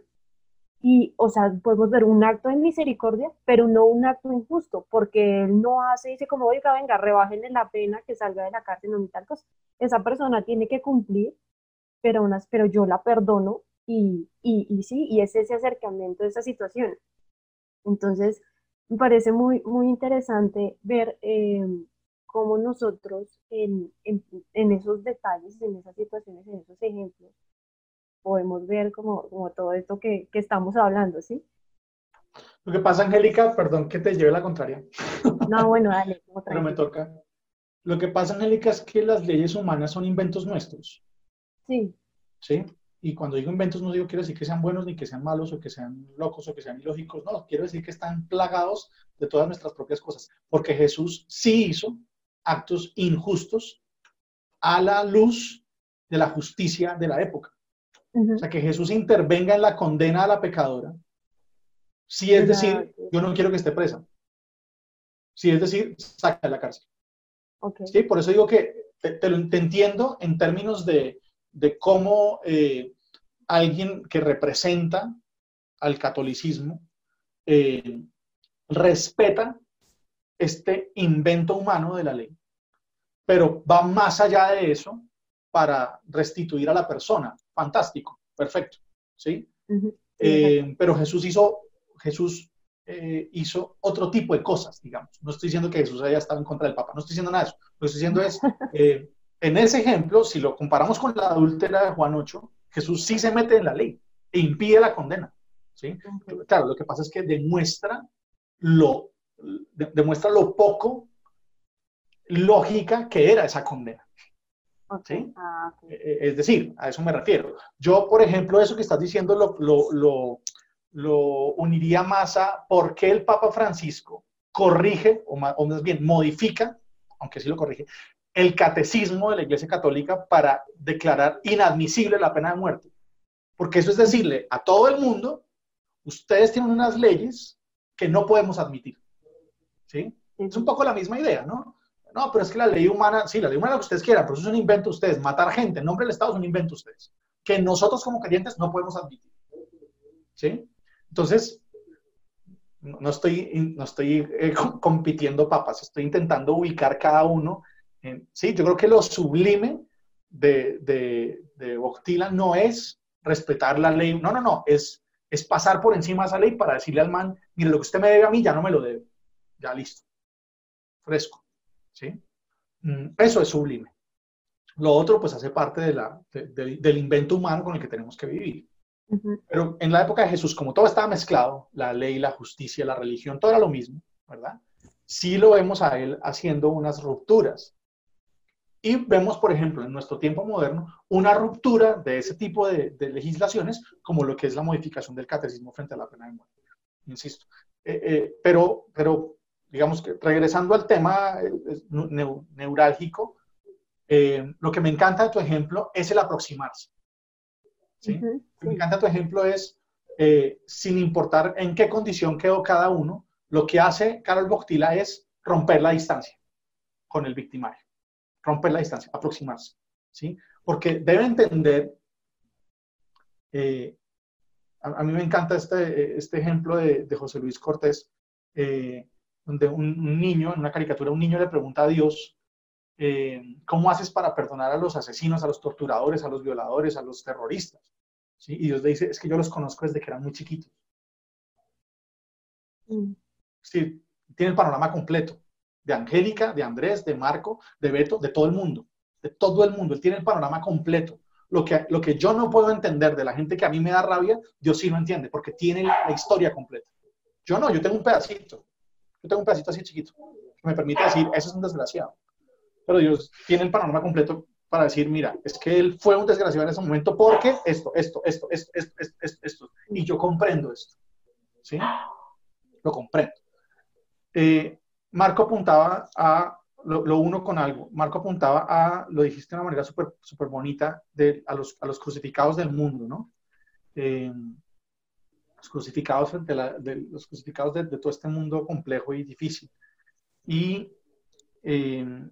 y, o sea, podemos ver un acto de misericordia, pero no un acto injusto, porque él no hace, dice como, oiga, venga, rebájenle la pena que salga de la cárcel, no tal cosa. Esa persona tiene que cumplir, pero, unas, pero yo la perdono y, y, y sí, y es ese acercamiento de esa situación. Entonces, me parece muy, muy interesante ver eh, cómo nosotros en, en, esos detalles, en esas situaciones, en esos ejemplos, podemos ver como, como todo esto que, que, estamos hablando, ¿sí? Lo que pasa, Angélica, perdón que te lleve la contraria. No, bueno, dale. Pero me toca. Lo que pasa, Angélica, es que las leyes humanas son inventos nuestros. Sí. ¿Sí? Y cuando digo inventos no digo quiero decir que sean buenos ni que sean malos o que sean locos o que sean ilógicos, no, quiero decir que están plagados de todas nuestras propias cosas, porque Jesús sí hizo actos injustos a la luz de la justicia de la época. O sea, que Jesús intervenga en la condena a la pecadora, sí es decir, yo no quiero que esté presa. Sí es decir, saca de la cárcel. ¿Sí? Por eso digo que te, te, entiendo en términos de, de cómo eh, alguien que representa al catolicismo eh, respeta este invento humano de la ley, pero va más allá de eso para restituir a la persona. Fantástico, perfecto, ¿sí? Eh, pero Jesús hizo, Jesús eh, hizo otro tipo de cosas, digamos. No estoy diciendo que Jesús haya estado en contra del Papa, no estoy diciendo nada de eso. Lo que estoy diciendo es, eh, en ese ejemplo, si lo comparamos con la adúltera de Juan 8, Jesús sí se mete en la ley e impide la condena. ¿sí? Claro, lo que pasa es que demuestra lo, demuestra lo poco lógica que era esa condena. ¿sí? Ah, es decir, a eso me refiero. Yo, por ejemplo, eso que estás diciendo lo, lo lo uniría más a por qué el Papa Francisco corrige, o más, bien modifica, aunque sí lo corrige, el catecismo de la Iglesia Católica para declarar inadmisible la pena de muerte. Porque eso es decirle a todo el mundo, ustedes tienen unas leyes que no podemos admitir. ¿Sí? Es un poco la misma idea, ¿no? No, pero es que la ley humana, sí, la ley humana lo que ustedes quieran, pero eso es un invento de ustedes. Matar gente en nombre del Estado es un invento de ustedes. Que nosotros como creyentes no podemos admitir. ¿Sí? Entonces, no estoy, no estoy eh, compitiendo papas, estoy intentando ubicar cada uno. En, sí, yo creo que lo sublime de, de, de Boctila no es respetar la ley, no, no, no, es, es pasar por encima de esa ley para decirle al man, mire, lo que usted me debe a mí ya no me lo debe, ya listo, fresco, ¿sí? Mm, eso es sublime. Lo otro, pues, hace parte de la, del invento humano con el que tenemos que vivir. Pero en la época de Jesús, como todo estaba mezclado, la ley, la justicia, la religión, todo era lo mismo, ¿verdad? Sí lo vemos a él haciendo unas rupturas. Y vemos, por ejemplo, en nuestro tiempo moderno, una ruptura de ese tipo de, legislaciones, como lo que es la modificación del catecismo frente a la pena de muerte. Insisto. Eh, eh, pero, pero, digamos que regresando al tema eh, neurálgico, lo que me encanta de tu ejemplo es el aproximarse. Me encanta tu ejemplo es, eh, sin importar en qué condición quedó cada uno, lo que hace Carol Boctila es romper la distancia con el victimario, romper la distancia, aproximarse, ¿sí? Porque debe entender, eh, a, mí me encanta este, este ejemplo de, José Luis Cortés, eh, donde un, niño, en una caricatura, un niño le pregunta a Dios, ¿cómo haces para perdonar a los asesinos, a los torturadores, a los violadores, a los terroristas? Y Dios le dice, es que yo los conozco desde que eran muy chiquitos. Mm. Sí, tiene el panorama completo de Angélica, de Andrés, de Marco, de Beto, de todo el mundo, de todo el mundo. Él tiene el panorama completo. Lo que, lo que yo no puedo entender de la gente que a mí me da rabia, Dios sí lo entiende, porque tiene la historia completa. Yo no, yo tengo un pedacito. Yo tengo un pedacito así chiquito, que me permite decir, eso es un desgraciado. Pero Dios tiene el panorama completo para decir, mira, es que él fue un desgraciado en ese momento porque esto, esto, esto, esto, esto, esto, esto, y yo comprendo esto. ¿Sí? Lo comprendo. Eh, Marco apuntaba a lo, uno con algo. Marco apuntaba a, lo dijiste de una manera súper super bonita, de, a, los, a los crucificados del mundo, ¿no? Eh, los crucificados, frente de, los crucificados de, todo este mundo complejo y difícil. Y eh,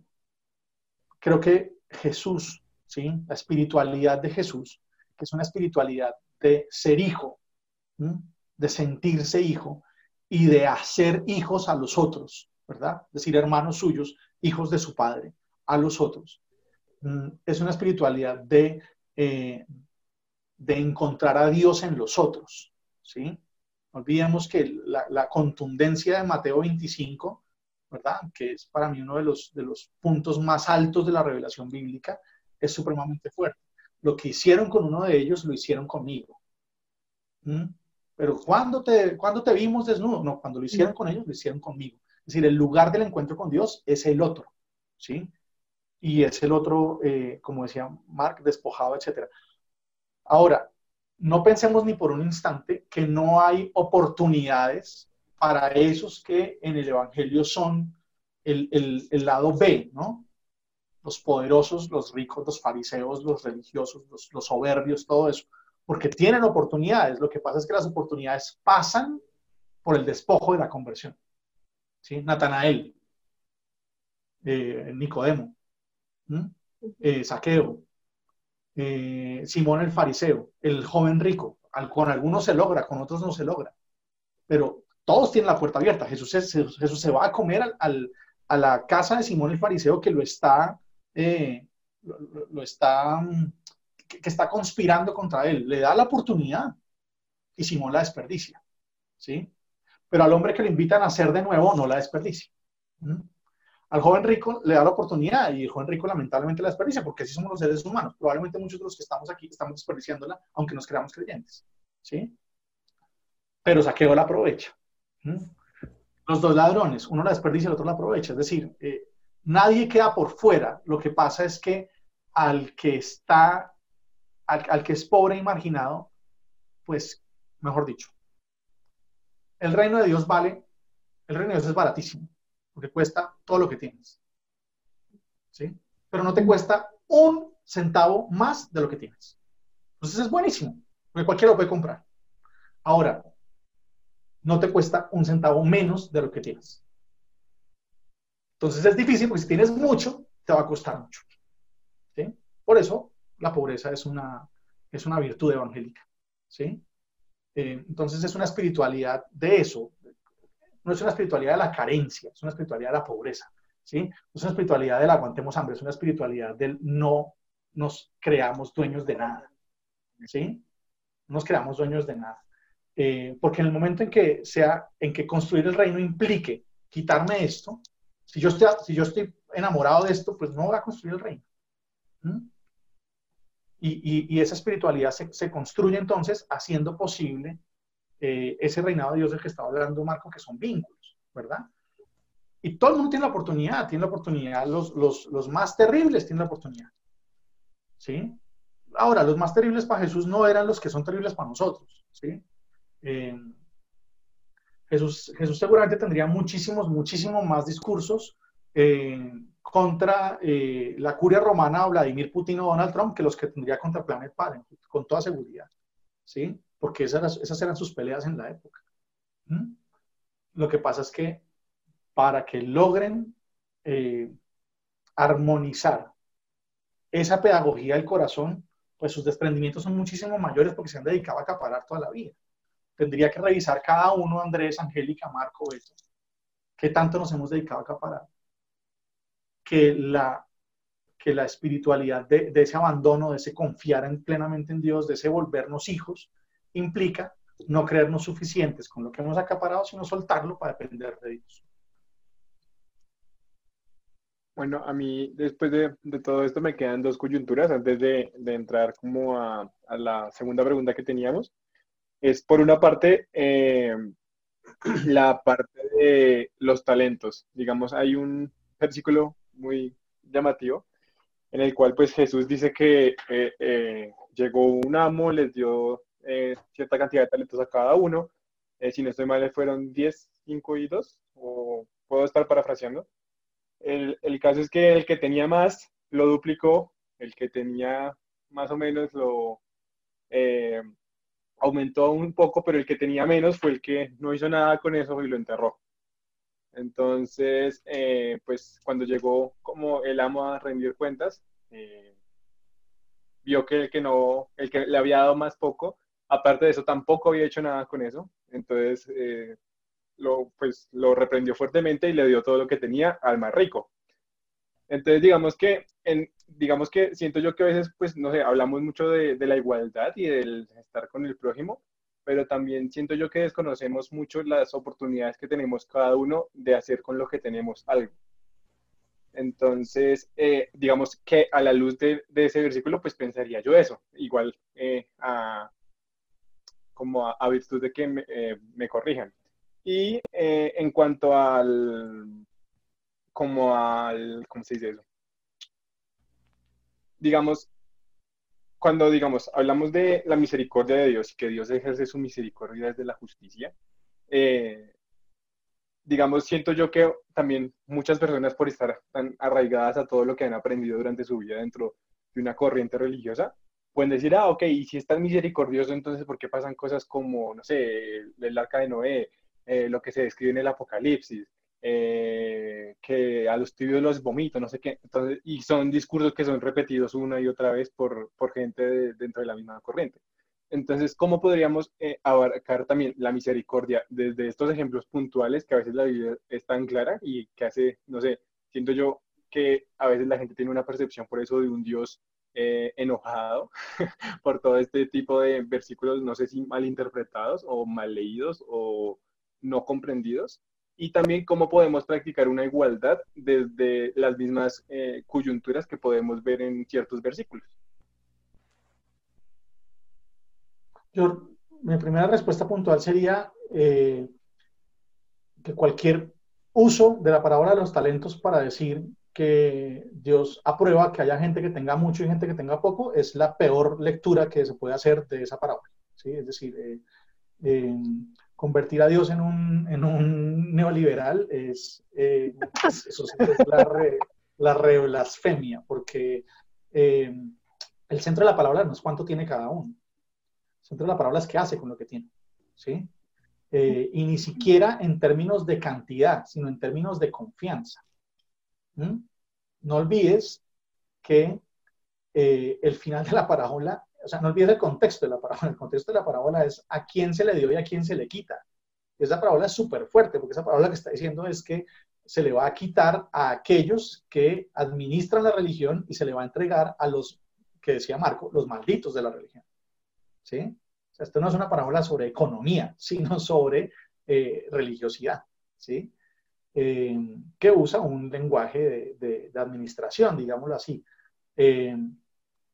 creo que Jesús, ¿sí? la espiritualidad de Jesús, que es una espiritualidad de ser hijo, de sentirse hijo y de hacer hijos a los otros, ¿verdad? Es decir, hermanos suyos, hijos de su padre, a los otros. Mm, es una espiritualidad de, eh, de encontrar a Dios en los otros, ¿sí? No olvidemos que la, contundencia de Mateo 25 ¿verdad? Que es para mí uno de los, de los puntos más altos de la revelación bíblica, es supremamente fuerte. Lo que hicieron con uno de ellos, lo hicieron conmigo. ¿Mm? Pero cuando te, cuando te vimos desnudo? No, cuando lo hicieron con ellos, lo hicieron conmigo. Es decir, el lugar del encuentro con Dios es el otro, ¿sí? Y es el otro, eh, como decía Mark, despojado, etc. Ahora, no pensemos ni por un instante que no hay oportunidades para esos que en el Evangelio son el, el, lado B, ¿no? Los poderosos, los ricos, los fariseos, los religiosos, los, los soberbios, todo eso, porque tienen oportunidades. Lo que pasa es que las oportunidades pasan por el despojo de la conversión. ¿Sí? Natanael, eh, Nicodemo, eh, Saqueo, eh, Simón el fariseo, el joven rico. con algunos se logra, con otros no se logra. Pero todos tienen la puerta abierta. Jesús, Jesús se va a comer a la casa de Simón el fariseo que lo está, eh, lo, está, que, está conspirando contra él. Le da la oportunidad y Simón la desperdicia. ¿sí? Pero al hombre que lo invitan a hacer de nuevo no la desperdicia. Al joven rico le da la oportunidad y el joven rico lamentablemente la desperdicia porque así somos los seres humanos. Probablemente muchos de los que estamos aquí estamos desperdiciándola aunque nos creamos creyentes. ¿sí? Pero Saqueo la aprovecha. Los dos ladrones, uno la desperdicia y el otro la aprovecha. Es decir, eh, nadie queda por fuera. Lo que pasa es que al que está, al, que es pobre y marginado, pues, mejor dicho, el reino de Dios vale, el reino de Dios es baratísimo, porque cuesta todo lo que tienes. ¿Sí? Pero no te cuesta un centavo más de lo que tienes. Entonces es buenísimo, porque cualquiera lo puede comprar. Ahora, no te cuesta un centavo menos de lo que tienes. Entonces es difícil porque si tienes mucho, te va a costar mucho. ¿sí? Por eso la pobreza es una, es una virtud evangélica. ¿sí? Eh, entonces es una espiritualidad de eso. No es una espiritualidad de la carencia, es una espiritualidad de la pobreza. ¿sí? es una espiritualidad del aguantemos hambre, es una espiritualidad del no nos creamos dueños de nada. ¿sí? No nos creamos dueños de nada. Eh, porque en el momento en que, sea, en que construir el reino implique quitarme esto, si yo estoy, si yo estoy enamorado de esto, pues no voy a construir el reino. Y, esa espiritualidad se, construye entonces haciendo posible eh, ese reinado de Dios del que estaba hablando Marco, que son vínculos, ¿verdad? Y todo el mundo tiene la oportunidad, tiene la oportunidad, los, los, los más terribles tienen la oportunidad. ¿Sí? Ahora, los más terribles para Jesús no eran los que son terribles para nosotros, ¿sí? Eh, Jesús, Jesús seguramente tendría muchísimos, muchísimos más discursos eh, contra la curia romana o Vladimir Putin o Donald Trump que los que tendría contra Planet Parent, con toda seguridad, ¿sí? Porque esas, esas eran sus peleas en la época. ¿Mm? Lo que pasa es que para que logren armonizar esa pedagogía del corazón, pues sus desprendimientos son muchísimo mayores porque se han dedicado a acaparar toda la vida tendría que revisar cada uno, Andrés, Angélica, Marco, Beto, qué tanto nos hemos dedicado a acaparar. Que la, que la espiritualidad de, ese abandono, de ese confiar en, plenamente en Dios, de ese volvernos hijos, implica no creernos suficientes con lo que hemos acaparado, sino soltarlo para depender de Dios. Bueno, a mí después de, todo esto me quedan dos coyunturas antes de, entrar como a, la segunda pregunta que teníamos es por una parte eh, la parte de los talentos. Digamos, hay un versículo muy llamativo en el cual pues Jesús dice que eh, eh, llegó un amo, les dio cierta cantidad de talentos a cada uno. si no estoy mal, fueron 10, 5 y 2, o puedo estar parafraseando. El, el caso es que el que tenía más lo duplicó, el que tenía más o menos lo, aumentó un poco, pero el que tenía menos fue el que no hizo nada con eso y lo enterró. Entonces, eh, pues cuando llegó como el amo a rendir cuentas, eh, vio que el que no, el que le había dado más poco, aparte de eso, tampoco había hecho nada con eso. Entonces, eh, lo, pues, lo reprendió fuertemente y le dio todo lo que tenía al más rico. Entonces, digamos que, digamos que siento yo que a veces, pues, no sé, hablamos mucho de, la igualdad y del estar con el prójimo, pero también siento yo que desconocemos mucho las oportunidades que tenemos cada uno de hacer con lo que tenemos algo. Entonces, eh, digamos que a la luz de, de, ese versículo, pues pensaría yo eso, igual eh, a, como a, virtud de que me, eh, me corrijan. Y en cuanto al, como al, ¿cómo se dice eso? Digamos, cuando, digamos, hablamos de la misericordia de Dios y que Dios ejerce su misericordia desde la justicia, eh, digamos, siento yo que también muchas personas por estar tan arraigadas a todo lo que han aprendido durante su vida dentro de una corriente religiosa, pueden decir, ah, ok, y si es tan misericordioso, entonces, ¿por qué pasan cosas como, no sé, el arca de Noé, eh, lo que se describe en el Apocalipsis, eh, que a los tibios los vomito, no sé qué. Entonces, y son discursos que son repetidos una y otra vez por, por gente dentro de la misma corriente. Entonces, ¿cómo podríamos eh, abarcar también la misericordia desde estos ejemplos puntuales que a veces la Biblia es tan clara y que hace, no sé, siento yo que a veces la gente tiene una percepción por eso de un Dios eh, enojado por todo este tipo de versículos, no sé si mal interpretados o mal leídos o no comprendidos, y también cómo podemos practicar una igualdad desde las mismas eh, coyunturas que podemos ver en ciertos versículos. Yo, mi primera respuesta puntual sería eh, que cualquier uso de la palabra de los talentos para decir que Dios aprueba que haya gente que tenga mucho y gente que tenga poco, es la peor lectura que se puede hacer de esa parábola. ¿sí? Es decir, eh, eh, convertir a Dios en un, en un neoliberal es, eh, eso es la, re, la blasfemia, porque el centro de la palabra no es cuánto tiene cada uno. El centro de la palabra es qué hace con lo que tiene. ¿sí? y ni siquiera en términos de cantidad, sino en términos de confianza. ¿Mm? No olvides que eh, el final de la parábola, o sea, no olvides el contexto de la parábola. El contexto de la parábola es a quién se le dio y a quién se le quita. Esa parábola es súper fuerte, porque esa parábola que está diciendo es que se le va a quitar a aquellos que administran la religión y se le va a entregar a los, que decía Marco, los malditos de la religión. ¿Sí? O esto no es una parábola sobre economía, sino sobre eh, religiosidad. ¿Sí? Eh, que usa un lenguaje de, administración, digámoslo así. Eh,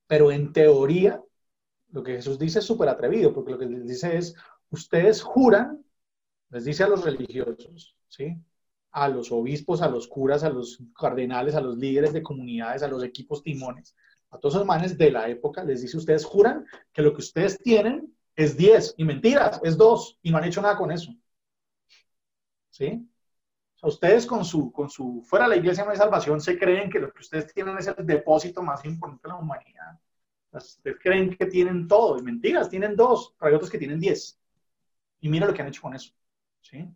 pero en teoría, lo que Jesús dice es súper atrevido, porque lo que les dice es, ustedes juran, les dice a los religiosos, ¿sí? a los obispos, a los curas, a los cardenales, a los líderes de comunidades, a los equipos timones, a todos esos manes de la época, les dice, ustedes juran que lo que ustedes tienen es 10 y mentiras, es 2 y no han hecho nada con eso. ¿Sí? Ustedes con su, con su, fuera de la iglesia no hay salvación, se creen que lo que ustedes tienen es el depósito más importante de la humanidad. Ustedes creen que tienen todo, y mentiras, tienen dos, pero hay otros que tienen diez. Y mira lo que han hecho con eso. ¿sí?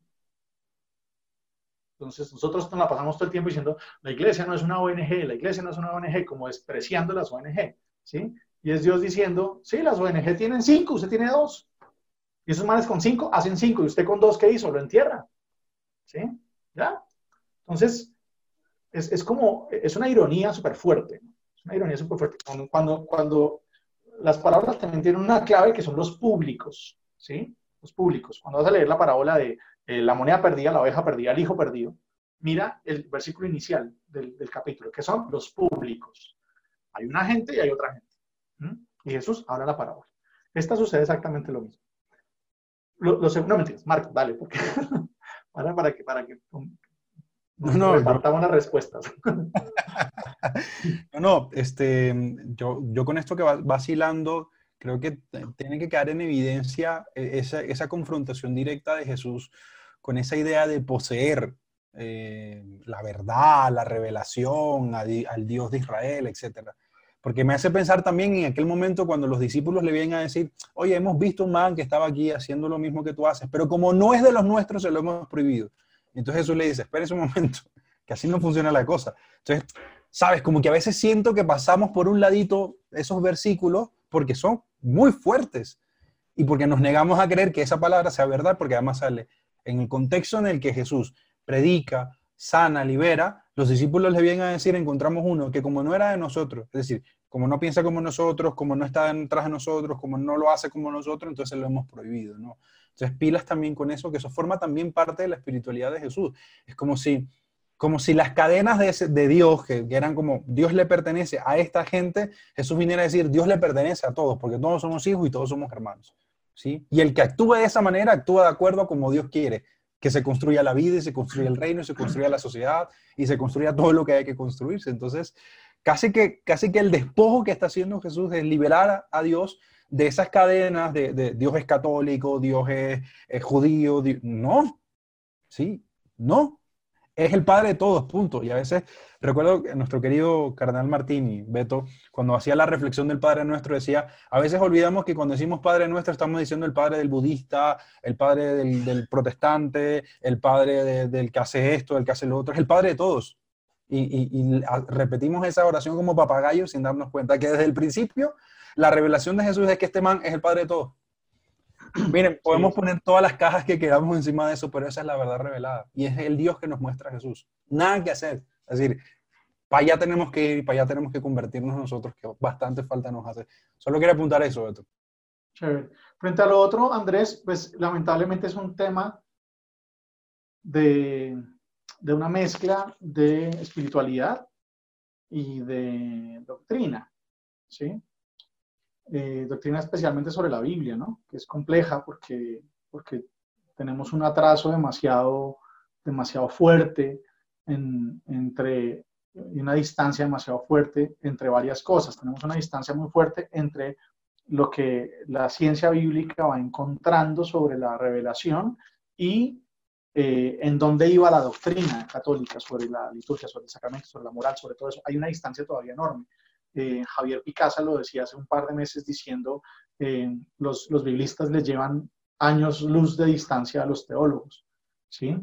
Entonces, nosotros nos la pasamos todo el tiempo diciendo, la iglesia no es una ONG, la iglesia no es una ONG, como despreciando las ONG. ¿sí? Y es Dios diciendo, sí, las ONG tienen cinco, usted tiene dos. Y esos manes con cinco hacen cinco, y usted con dos, ¿qué hizo? Lo entierra. ¿Sí? ¿Ya? Entonces, es, es como, es una ironía súper fuerte. Es una ironía súper fuerte. Cuando, cuando, las palabras también tienen una clave que son los públicos, ¿sí? Los públicos. Cuando vas a leer la parábola de eh, la moneda perdida, la oveja perdida, el hijo perdido, mira el versículo inicial del, del capítulo, que son los públicos. Hay una gente y hay otra gente. Y Jesús habla la parábola. Esta sucede exactamente lo mismo. Lo, lo, no mentiras, Marco, dale, porque para, para que, para que no, no, repartamos las respuestas. no, no, este, yo, yo con esto que va vacilando, creo que tiene que quedar en evidencia e, esa, esa confrontación directa de Jesús con esa idea de poseer eh, la verdad, la revelación al Dios de Israel, etcétera. Porque me hace pensar también en aquel momento cuando los discípulos le vienen a decir, oye, hemos visto un man que estaba aquí haciendo lo mismo que tú haces, pero como no es de los nuestros, se lo hemos prohibido. Entonces Jesús le dice, espérese un momento, que así no funciona la cosa. Entonces, sabes, como que a veces siento que pasamos por un ladito esos versículos porque son muy fuertes y porque nos negamos a creer que esa palabra sea verdad, porque además sale en el contexto en el que Jesús predica, sana, libera, los discípulos le vienen a decir, encontramos uno que como no era de nosotros, es decir, como no piensa como nosotros, como no está detrás de nosotros, como no lo hace como nosotros, entonces lo hemos prohibido, ¿no? Entonces pilas también con eso, que eso forma también parte de la espiritualidad de Jesús. Es como si, como si las cadenas de, de Dios, que, eran como Dios le pertenece a esta gente, Jesús viniera a decir, Dios le pertenece a todos, porque todos somos hijos y todos somos hermanos. ¿sí? Y el que actúa de esa manera, actúa de acuerdo a como Dios quiere que se construya la vida y se construya el reino y se construya la sociedad y se construya todo lo que hay que construirse. Entonces, casi que, casi que el despojo que está haciendo Jesús es liberar a, Dios de esas cadenas de, Dios es católico, Dios es, judío. no, sí, no. Es el padre de todos, punto. Y a veces recuerdo que nuestro querido cardenal Martini, Beto, cuando hacía la reflexión del Padre Nuestro, decía, a veces olvidamos que cuando decimos Padre Nuestro estamos diciendo el Padre del budista, el Padre del, protestante, el Padre del que hace esto, el que hace lo otro, es el Padre de todos. Y, repetimos esa oración como papagayos sin darnos cuenta que desde el principio la revelación de Jesús es que este man es el Padre de todos. Miren, podemos poner todas las cajas que queramos encima de eso, pero esa es la verdad revelada. Y es el Dios que nos muestra a Jesús. Nada que hacer. Es decir, para allá tenemos que ir y para allá tenemos que convertirnos nosotros, que bastante falta nos hace. Solo quiero apuntar eso, Beto. Chévere. Frente a lo otro, Andrés, pues lamentablemente es un tema de, de una mezcla de espiritualidad y de doctrina, ¿sí? Eh, doctrina especialmente sobre la Biblia, ¿no? Que es compleja porque, porque tenemos un atraso demasiado, demasiado fuerte en, entre una distancia demasiado fuerte entre varias cosas. Tenemos una distancia muy fuerte entre lo que la ciencia bíblica va encontrando sobre la revelación y eh, en dónde iba la doctrina católica sobre la liturgia, sobre el sacramento, sobre la moral, sobre todo eso. Hay una distancia todavía enorme. Eh, Javier Picasa lo decía hace un par de meses diciendo, eh, los, los biblistas les llevan años luz de distancia a los teólogos, ¿sí?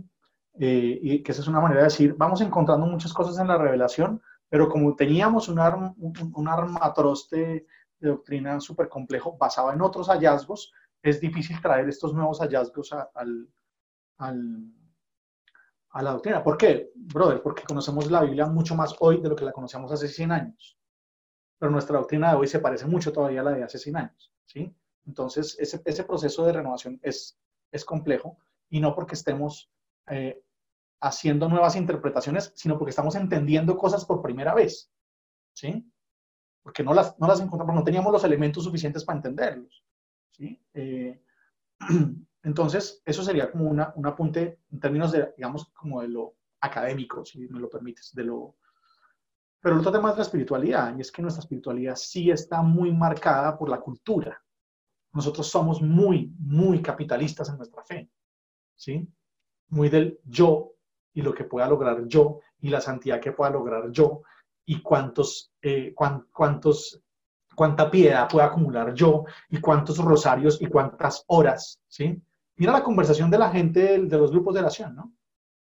Eh, y que esa es una manera de decir, vamos encontrando muchas cosas en la revelación, pero como teníamos un, arma, un, armatroste de doctrina súper complejo basado en otros hallazgos, es difícil traer estos nuevos hallazgos al, al, a la doctrina. ¿Por qué, brother? Porque conocemos la Biblia mucho más hoy de lo que la conocíamos hace 100 años pero nuestra doctrina de hoy se parece mucho todavía a la de hace 100 años, ¿sí? Entonces, ese, proceso de renovación es, es complejo y no porque estemos eh, haciendo nuevas interpretaciones, sino porque estamos entendiendo cosas por primera vez, ¿sí? Porque no las, no las encontramos, no teníamos los elementos suficientes para entenderlos, ¿sí? Eh, entonces, eso sería como una, un apunte en términos de, digamos, como de lo académico, si me lo permites, de lo, pero el otro tema es la espiritualidad, y es que nuestra espiritualidad sí está muy marcada por la cultura. Nosotros somos muy, muy capitalistas en nuestra fe, ¿sí? Muy del yo y lo que pueda lograr yo y la santidad que pueda lograr yo y cuántos, eh, cuántos, cuánta piedad pueda acumular yo y cuántos rosarios y cuántas horas, ¿sí? Mira la conversación de la gente de, de los grupos de oración, ¿no?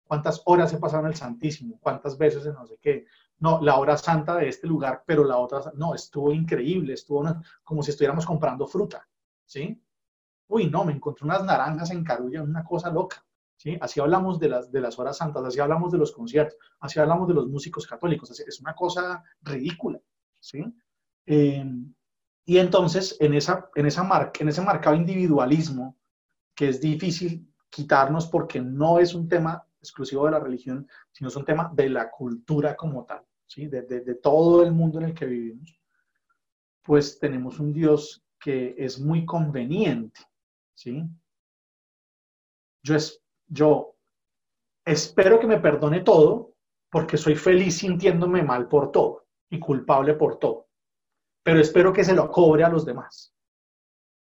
¿Cuántas horas he pasado en el Santísimo? ¿Cuántas veces en no sé qué? No, la hora santa de este lugar, pero la otra, no, estuvo increíble, estuvo como si estuviéramos comprando fruta, ¿sí? Uy, no, me encontré unas naranjas en Carulla, una cosa loca, ¿sí? Así hablamos de las, de las horas santas, así hablamos de los conciertos, así hablamos de los músicos católicos, es una cosa ridícula, ¿sí? Em, y entonces, en, esa, en, esa marca, en ese marcado individualismo, que es difícil quitarnos porque no es un tema exclusivo de la religión, sino es un tema de la cultura como tal, ¿sí? de, de, todo el mundo en el que vivimos, pues tenemos un Dios que es muy conveniente. ¿sí? Yo, es, yo espero que me perdone todo porque soy feliz sintiéndome mal por todo y culpable por todo, pero espero que se lo cobre a los demás.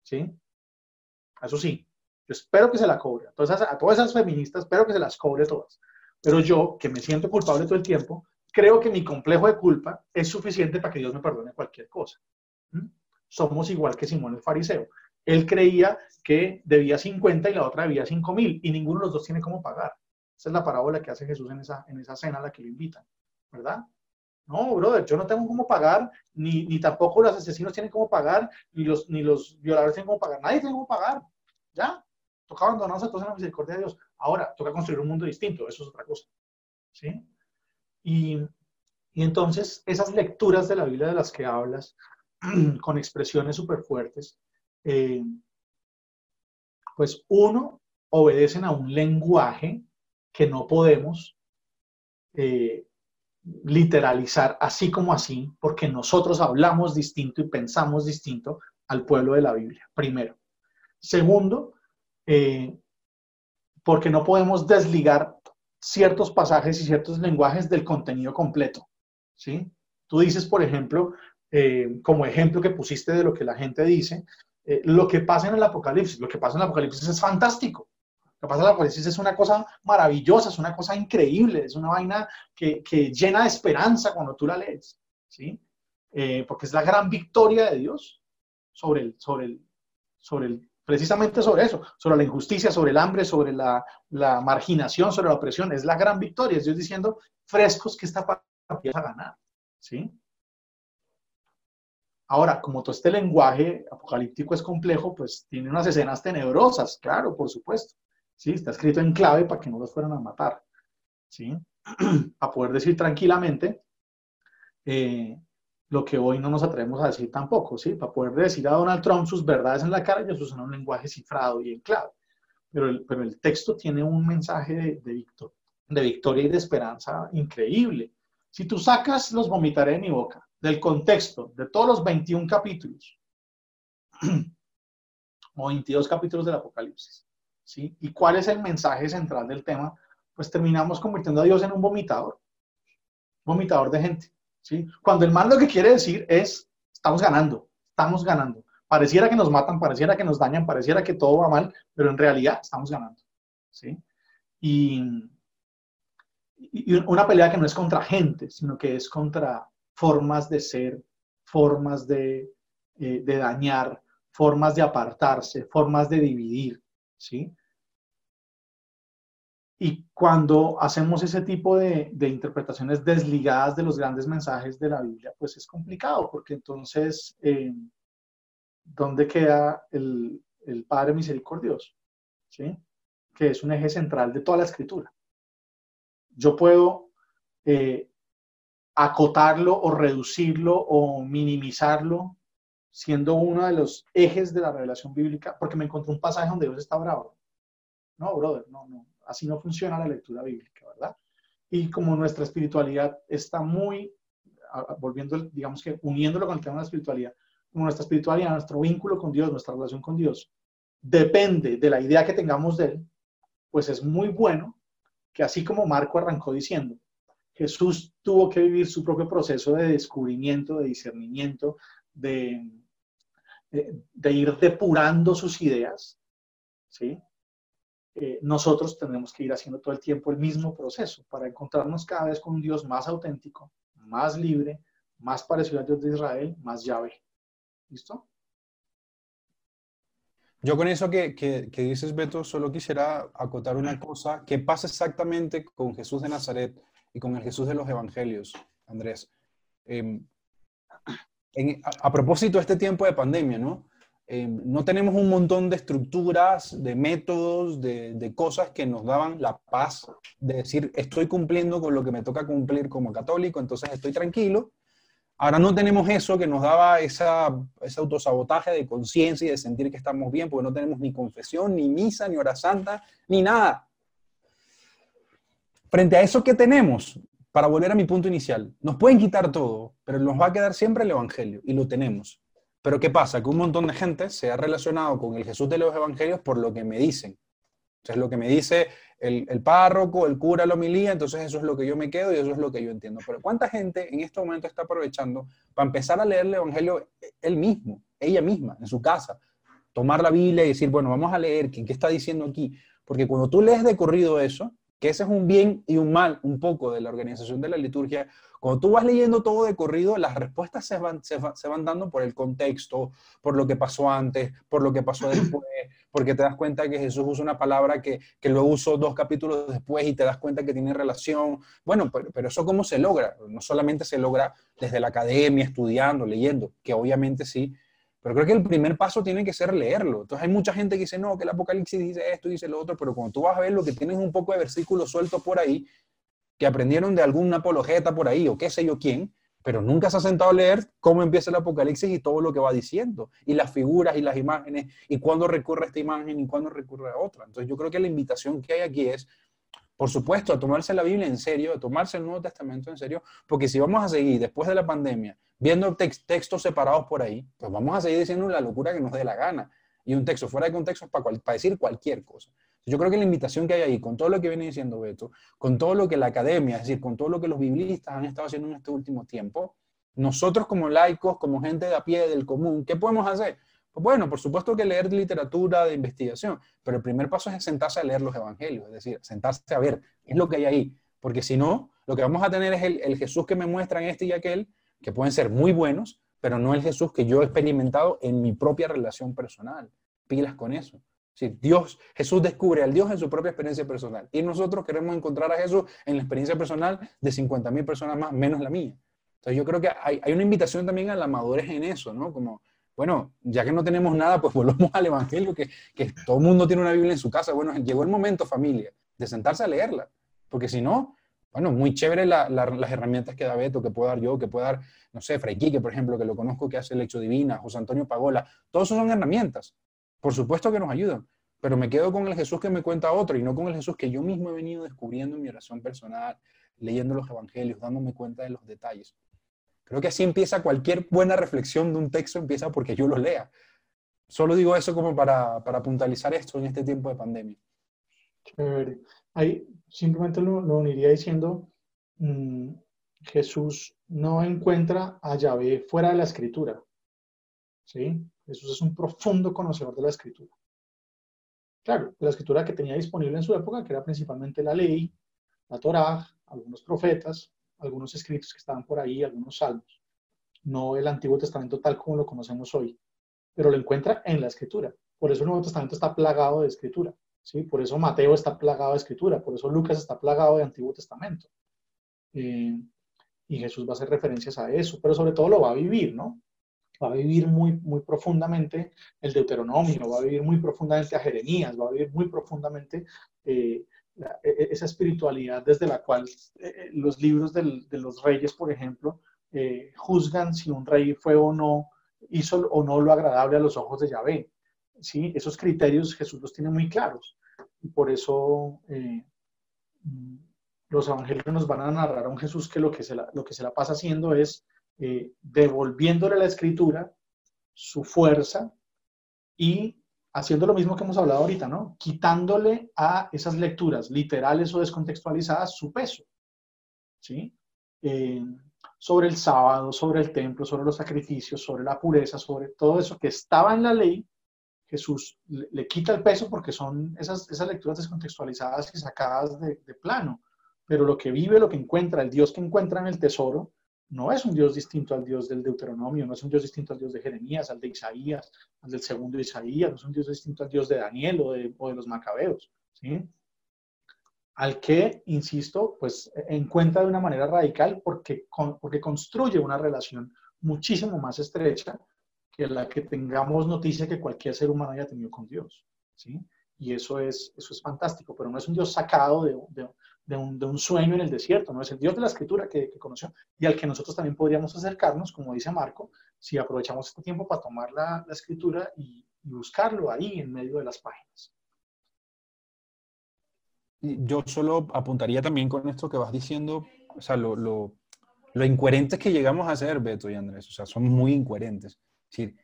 ¿Sí? Eso sí, yo espero que se la cobre. A todas esas feministas, espero que se las cobre todas. Pero yo, que me siento culpable todo el tiempo, creo que mi complejo de culpa es suficiente para que Dios me perdone cualquier cosa. ¿Mm? Somos igual que Simón el fariseo. Él creía que debía 50 y la otra debía 5 mil y ninguno de los dos tiene cómo pagar. Esa es la parábola que hace Jesús en esa, en esa cena a la que lo invitan, ¿verdad? No, brother, yo no tengo cómo pagar, ni, ni tampoco los asesinos tienen cómo pagar, ni los, ni los violadores tienen cómo pagar, nadie tiene cómo pagar. ¿Ya? Toca abandonarse entonces en la misericordia de Dios. Ahora, toca construir un mundo distinto, eso es otra cosa. ¿Sí? Y, y entonces, esas lecturas de la Biblia de las que hablas, con expresiones súper fuertes, eh, pues uno, obedecen a un lenguaje que no podemos eh, literalizar así como así, porque nosotros hablamos distinto y pensamos distinto al pueblo de la Biblia, primero. Segundo, eh, porque no podemos desligar ciertos pasajes y ciertos lenguajes del contenido completo. ¿sí? Tú dices, por ejemplo, eh, como ejemplo que pusiste de lo que la gente dice, eh, lo que pasa en el Apocalipsis, lo que pasa en el Apocalipsis es fantástico. Lo que pasa que el Apocalipsis es una cosa maravillosa, es una cosa increíble, es una vaina que, que llena de esperanza cuando tú la lees, ¿sí? Porque es la gran victoria de Dios sobre el, sobre el, sobre el, precisamente sobre eso, sobre la injusticia, sobre el hambre, sobre la, marginación, sobre la opresión. Es la gran victoria. Es Dios diciendo, frescos que esta partida a ganar, ¿sí? Ahora, como todo este lenguaje apocalíptico es complejo, pues tiene unas escenas tenebrosas, claro, por supuesto. ¿sí? Está escrito en clave para que no los fueran a matar. ¿sí? a poder decir tranquilamente eh, lo que hoy no nos atrevemos a decir tampoco, ¿sí? Para poder decir a Donald Trump sus verdades en la cara, ellos usan un lenguaje cifrado y en clave. Pero el, pero el texto tiene un mensaje de, de, victoria y de esperanza increíble. Si tú sacas los vomitaré de mi boca del contexto de todos los 21 capítulos, o 22 capítulos del Apocalipsis, ¿sí? ¿Y cuál es el mensaje central del tema? Pues terminamos convirtiendo a Dios en un vomitador, vomitador de gente, ¿sí? Cuando el mal lo que quiere decir es, estamos ganando, estamos ganando. Pareciera que nos matan, pareciera que nos dañan, pareciera que todo va mal, pero en realidad estamos ganando, ¿sí? Y, una pelea que no es contra gente, sino que es contra formas de ser, formas de, eh, de dañar, formas de apartarse, formas de dividir, ¿sí? Y cuando hacemos ese tipo de, interpretaciones desligadas de los grandes mensajes de la Biblia, pues es complicado, porque entonces, eh, ¿dónde queda el, el, Padre Misericordioso? ¿Sí? Que es un eje central de toda la escritura. Yo puedo eh, acotarlo o reducirlo o minimizarlo, siendo uno de los ejes de la revelación bíblica, porque me encontré un pasaje donde Dios está bravo. No, brother, no, no, así no funciona la lectura bíblica, ¿verdad? Y como nuestra espiritualidad está muy, volviendo, digamos que uniéndolo con el tema de la espiritualidad, como nuestra espiritualidad, nuestro vínculo con Dios, nuestra relación con Dios, depende de la idea que tengamos de Él, pues es muy bueno que así como Marco arrancó diciendo, Jesús tuvo que vivir su propio proceso de descubrimiento, de discernimiento, de, de, de ir depurando sus ideas, ¿sí? Eh, nosotros tenemos que ir haciendo todo el tiempo el mismo proceso para encontrarnos cada vez con un Dios más auténtico, más libre, más parecido al Dios de Israel, más llave. ¿Listo? Yo con eso que, que, que, dices, Beto, solo quisiera acotar una cosa. ¿Qué pasa exactamente con Jesús de Nazaret y con el Jesús de los Evangelios, Andrés. Eh, en, a, a, propósito de este tiempo de pandemia, ¿no? Eh, no tenemos un montón de estructuras, de métodos, de, de, cosas que nos daban la paz de decir, estoy cumpliendo con lo que me toca cumplir como católico, entonces estoy tranquilo. Ahora no tenemos eso que nos daba esa, ese autosabotaje de conciencia y de sentir que estamos bien, porque no tenemos ni confesión, ni misa, ni hora santa, ni nada. Frente a eso que tenemos, para volver a mi punto inicial, nos pueden quitar todo, pero nos va a quedar siempre el Evangelio y lo tenemos. Pero ¿qué pasa? Que un montón de gente se ha relacionado con el Jesús de los Evangelios por lo que me dicen. Entonces, lo que me dice el, el párroco, el cura, la homilía, entonces eso es lo que yo me quedo y eso es lo que yo entiendo. Pero ¿cuánta gente en este momento está aprovechando para empezar a leer el Evangelio él mismo, ella misma, en su casa? Tomar la Biblia y decir, bueno, vamos a leer, ¿qué, qué está diciendo aquí? Porque cuando tú lees de corrido eso, que ese es un bien y un mal un poco de la organización de la liturgia. Cuando tú vas leyendo todo de corrido, las respuestas se van, se, va, se van dando por el contexto, por lo que pasó antes, por lo que pasó después, porque te das cuenta que Jesús usa una palabra que, que lo usó dos capítulos después y te das cuenta que tiene relación. Bueno, pero, pero eso cómo se logra? No solamente se logra desde la academia, estudiando, leyendo, que obviamente sí, pero creo que el primer paso tiene que ser leerlo. Entonces hay mucha gente que dice, no, que el Apocalipsis dice esto, dice lo otro, pero cuando tú vas a ver lo que tienes un poco de versículos sueltos por ahí, que aprendieron de alguna apologeta por ahí o qué sé yo quién, pero nunca se ha sentado a leer cómo empieza el Apocalipsis y todo lo que va diciendo, y las figuras y las imágenes, y cuándo recurre a esta imagen y cuándo recurre a otra. Entonces yo creo que la invitación que hay aquí es, por supuesto, a tomarse la Biblia en serio, a tomarse el Nuevo Testamento en serio, porque si vamos a seguir después de la pandemia viendo text textos separados por ahí, pues vamos a seguir diciendo la locura que nos dé la gana. Y un texto fuera de contexto para decir cualquier cosa. Yo creo que la invitación que hay ahí, con todo lo que viene diciendo Beto, con todo lo que la academia, es decir, con todo lo que los biblistas han estado haciendo en este último tiempo, nosotros como laicos, como gente de a pie del común, ¿qué podemos hacer? Pues bueno, por supuesto que leer literatura de investigación, pero el primer paso es sentarse a leer los evangelios, es decir, sentarse a ver qué es lo que hay ahí, porque si no, lo que vamos a tener es el, el Jesús que me muestran este y aquel, que pueden ser muy buenos, pero no el Jesús que yo he experimentado en mi propia relación personal. Pilas con eso. Si Dios, Jesús descubre al Dios en su propia experiencia personal y nosotros queremos encontrar a Jesús en la experiencia personal de 50 mil personas más, menos la mía. Entonces yo creo que hay, hay, una invitación también a la madurez en eso, ¿no? Como, bueno, ya que no tenemos nada, pues volvamos al Evangelio, que, que todo el mundo tiene una Biblia en su casa. Bueno, llegó el momento, familia, de sentarse a leerla, porque si no, bueno, muy chévere las herramientas que da Beto, que puedo dar yo, que puedo dar, no sé, Fray Quique, por ejemplo, que lo conozco, que hace el hecho divina, José Antonio Pagola, todos son herramientas. Por supuesto que nos ayudan, pero me quedo con el Jesús que me cuenta otro y no con el Jesús que yo mismo he venido descubriendo en mi oración personal, leyendo los evangelios, dándome cuenta de los detalles. Creo que así empieza cualquier buena reflexión de un texto, empieza porque yo lo lea. Solo digo eso como para, para puntualizar esto en este tiempo de pandemia. Chévere. Ahí simplemente lo, uniría diciendo, mm, Jesús no encuentra a Yahvé fuera de la escritura. ¿sí? Jesús es un profundo conocedor de la escritura. Claro, la escritura que tenía disponible en su época, que era principalmente la ley, la Torá, algunos profetas, algunos escritos que estaban por ahí, algunos salmos. No el Antiguo Testamento tal como lo conocemos hoy, pero lo encuentra en la escritura. Por eso el Nuevo Testamento está plagado de escritura. ¿sí? Por eso Mateo está plagado de escritura, por eso Lucas está plagado de Antiguo Testamento. Eh, y Jesús va a hacer referencias a eso, pero sobre todo lo va a vivir, ¿no? Va a vivir muy, muy profundamente el Deuteronomio, va a vivir muy profundamente a Jeremías, va a vivir muy profundamente eh, e, e, esa espiritualidad desde la cual eh, los libros de los reyes, por ejemplo, juzgan si un rey fue o no, hizo o no lo agradable a los ojos de Yahvé. ¿sí? Esos criterios Jesús los tiene muy claros. Y por eso eh, los evangelios nos van a narrar a un Jesús que lo que se la, lo que se la pasa haciendo es eh, devolviéndole a la escritura su fuerza y haciendo lo mismo que hemos hablado ahorita, ¿no? Quitándole a esas lecturas literales o descontextualizadas su peso, ¿sí? Eh, sobre el sábado, sobre el templo, sobre los sacrificios, sobre la pureza, sobre todo eso que estaba en la ley, Jesús le, quita el peso porque son esas, esas lecturas descontextualizadas y sacadas de, plano. Pero lo que vive, lo que encuentra, el Dios que encuentra en el tesoro, no es un Dios distinto al Dios del Deuteronomio, no es un Dios distinto al Dios de Jeremías, al de Isaías, al del segundo Isaías, no es un Dios distinto al Dios de Daniel o de, o de los Macabeos. ¿sí? Al que, insisto, pues encuentra de una manera radical porque, porque construye una relación muchísimo más estrecha que la que tengamos noticia que cualquier ser humano haya tenido con Dios. ¿sí? Y eso es, eso es fantástico, pero no es un Dios sacado de, de, de, un, de un, sueño en el desierto, no es el Dios de la escritura que, que, conoció y al que nosotros también podríamos acercarnos, como dice Marco, si aprovechamos este tiempo para tomar la, la escritura y, buscarlo ahí en medio de las páginas. Yo solo apuntaría también con esto que vas diciendo, o sea, lo, lo, lo incoherentes que llegamos a ser, Beto y Andrés, o sea, somos muy incoherentes decir,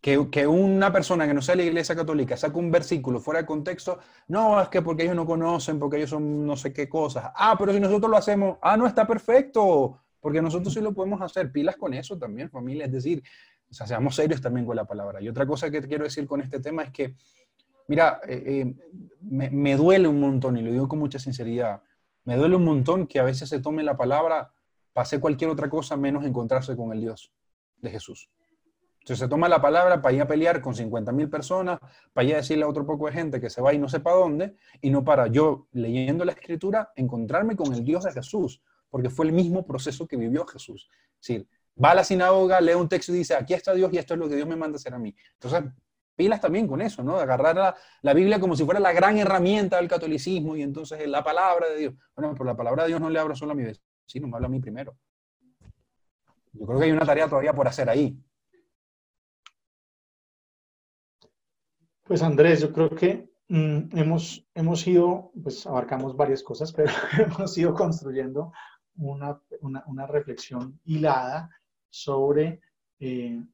que, una persona que no sea la iglesia católica saca un versículo fuera de contexto, no, es que porque ellos no conocen, porque ellos son no sé qué cosas. Ah, pero si nosotros lo hacemos, ah, no está perfecto, porque nosotros sí lo podemos hacer. Pilas con eso también, familia. Es decir, o sea, seamos serios también con la palabra. Y otra cosa que quiero decir con este tema es que, mira, eh, eh, me, me duele un montón, y lo digo con mucha sinceridad, me duele un montón que a veces se tome la palabra, pase cualquier otra cosa menos encontrarse con el Dios de Jesús. Entonces se toma la palabra para ir a pelear con 50.000 personas, para ir a decirle a otro poco de gente que se va y no sepa dónde, y no para yo, leyendo la escritura, encontrarme con el Dios de Jesús, porque fue el mismo proceso que vivió Jesús. Es decir, va a la sinagoga, lee un texto y dice, aquí está Dios y esto es lo que Dios me manda hacer a mí. Entonces, pilas también con eso, ¿no? Agarrar la, la, Biblia como si fuera la gran herramienta del catolicismo y entonces la palabra de Dios. Bueno, pero la palabra de Dios no le habla solo a mi vecino, me habla a mí primero. Yo creo que hay una tarea todavía por hacer ahí. Pues Andrés, yo creo que mm, hemos, hemos ido, pues abarcamos varias cosas, pero hemos ido construyendo una, una, una reflexión hilada sobre, eh,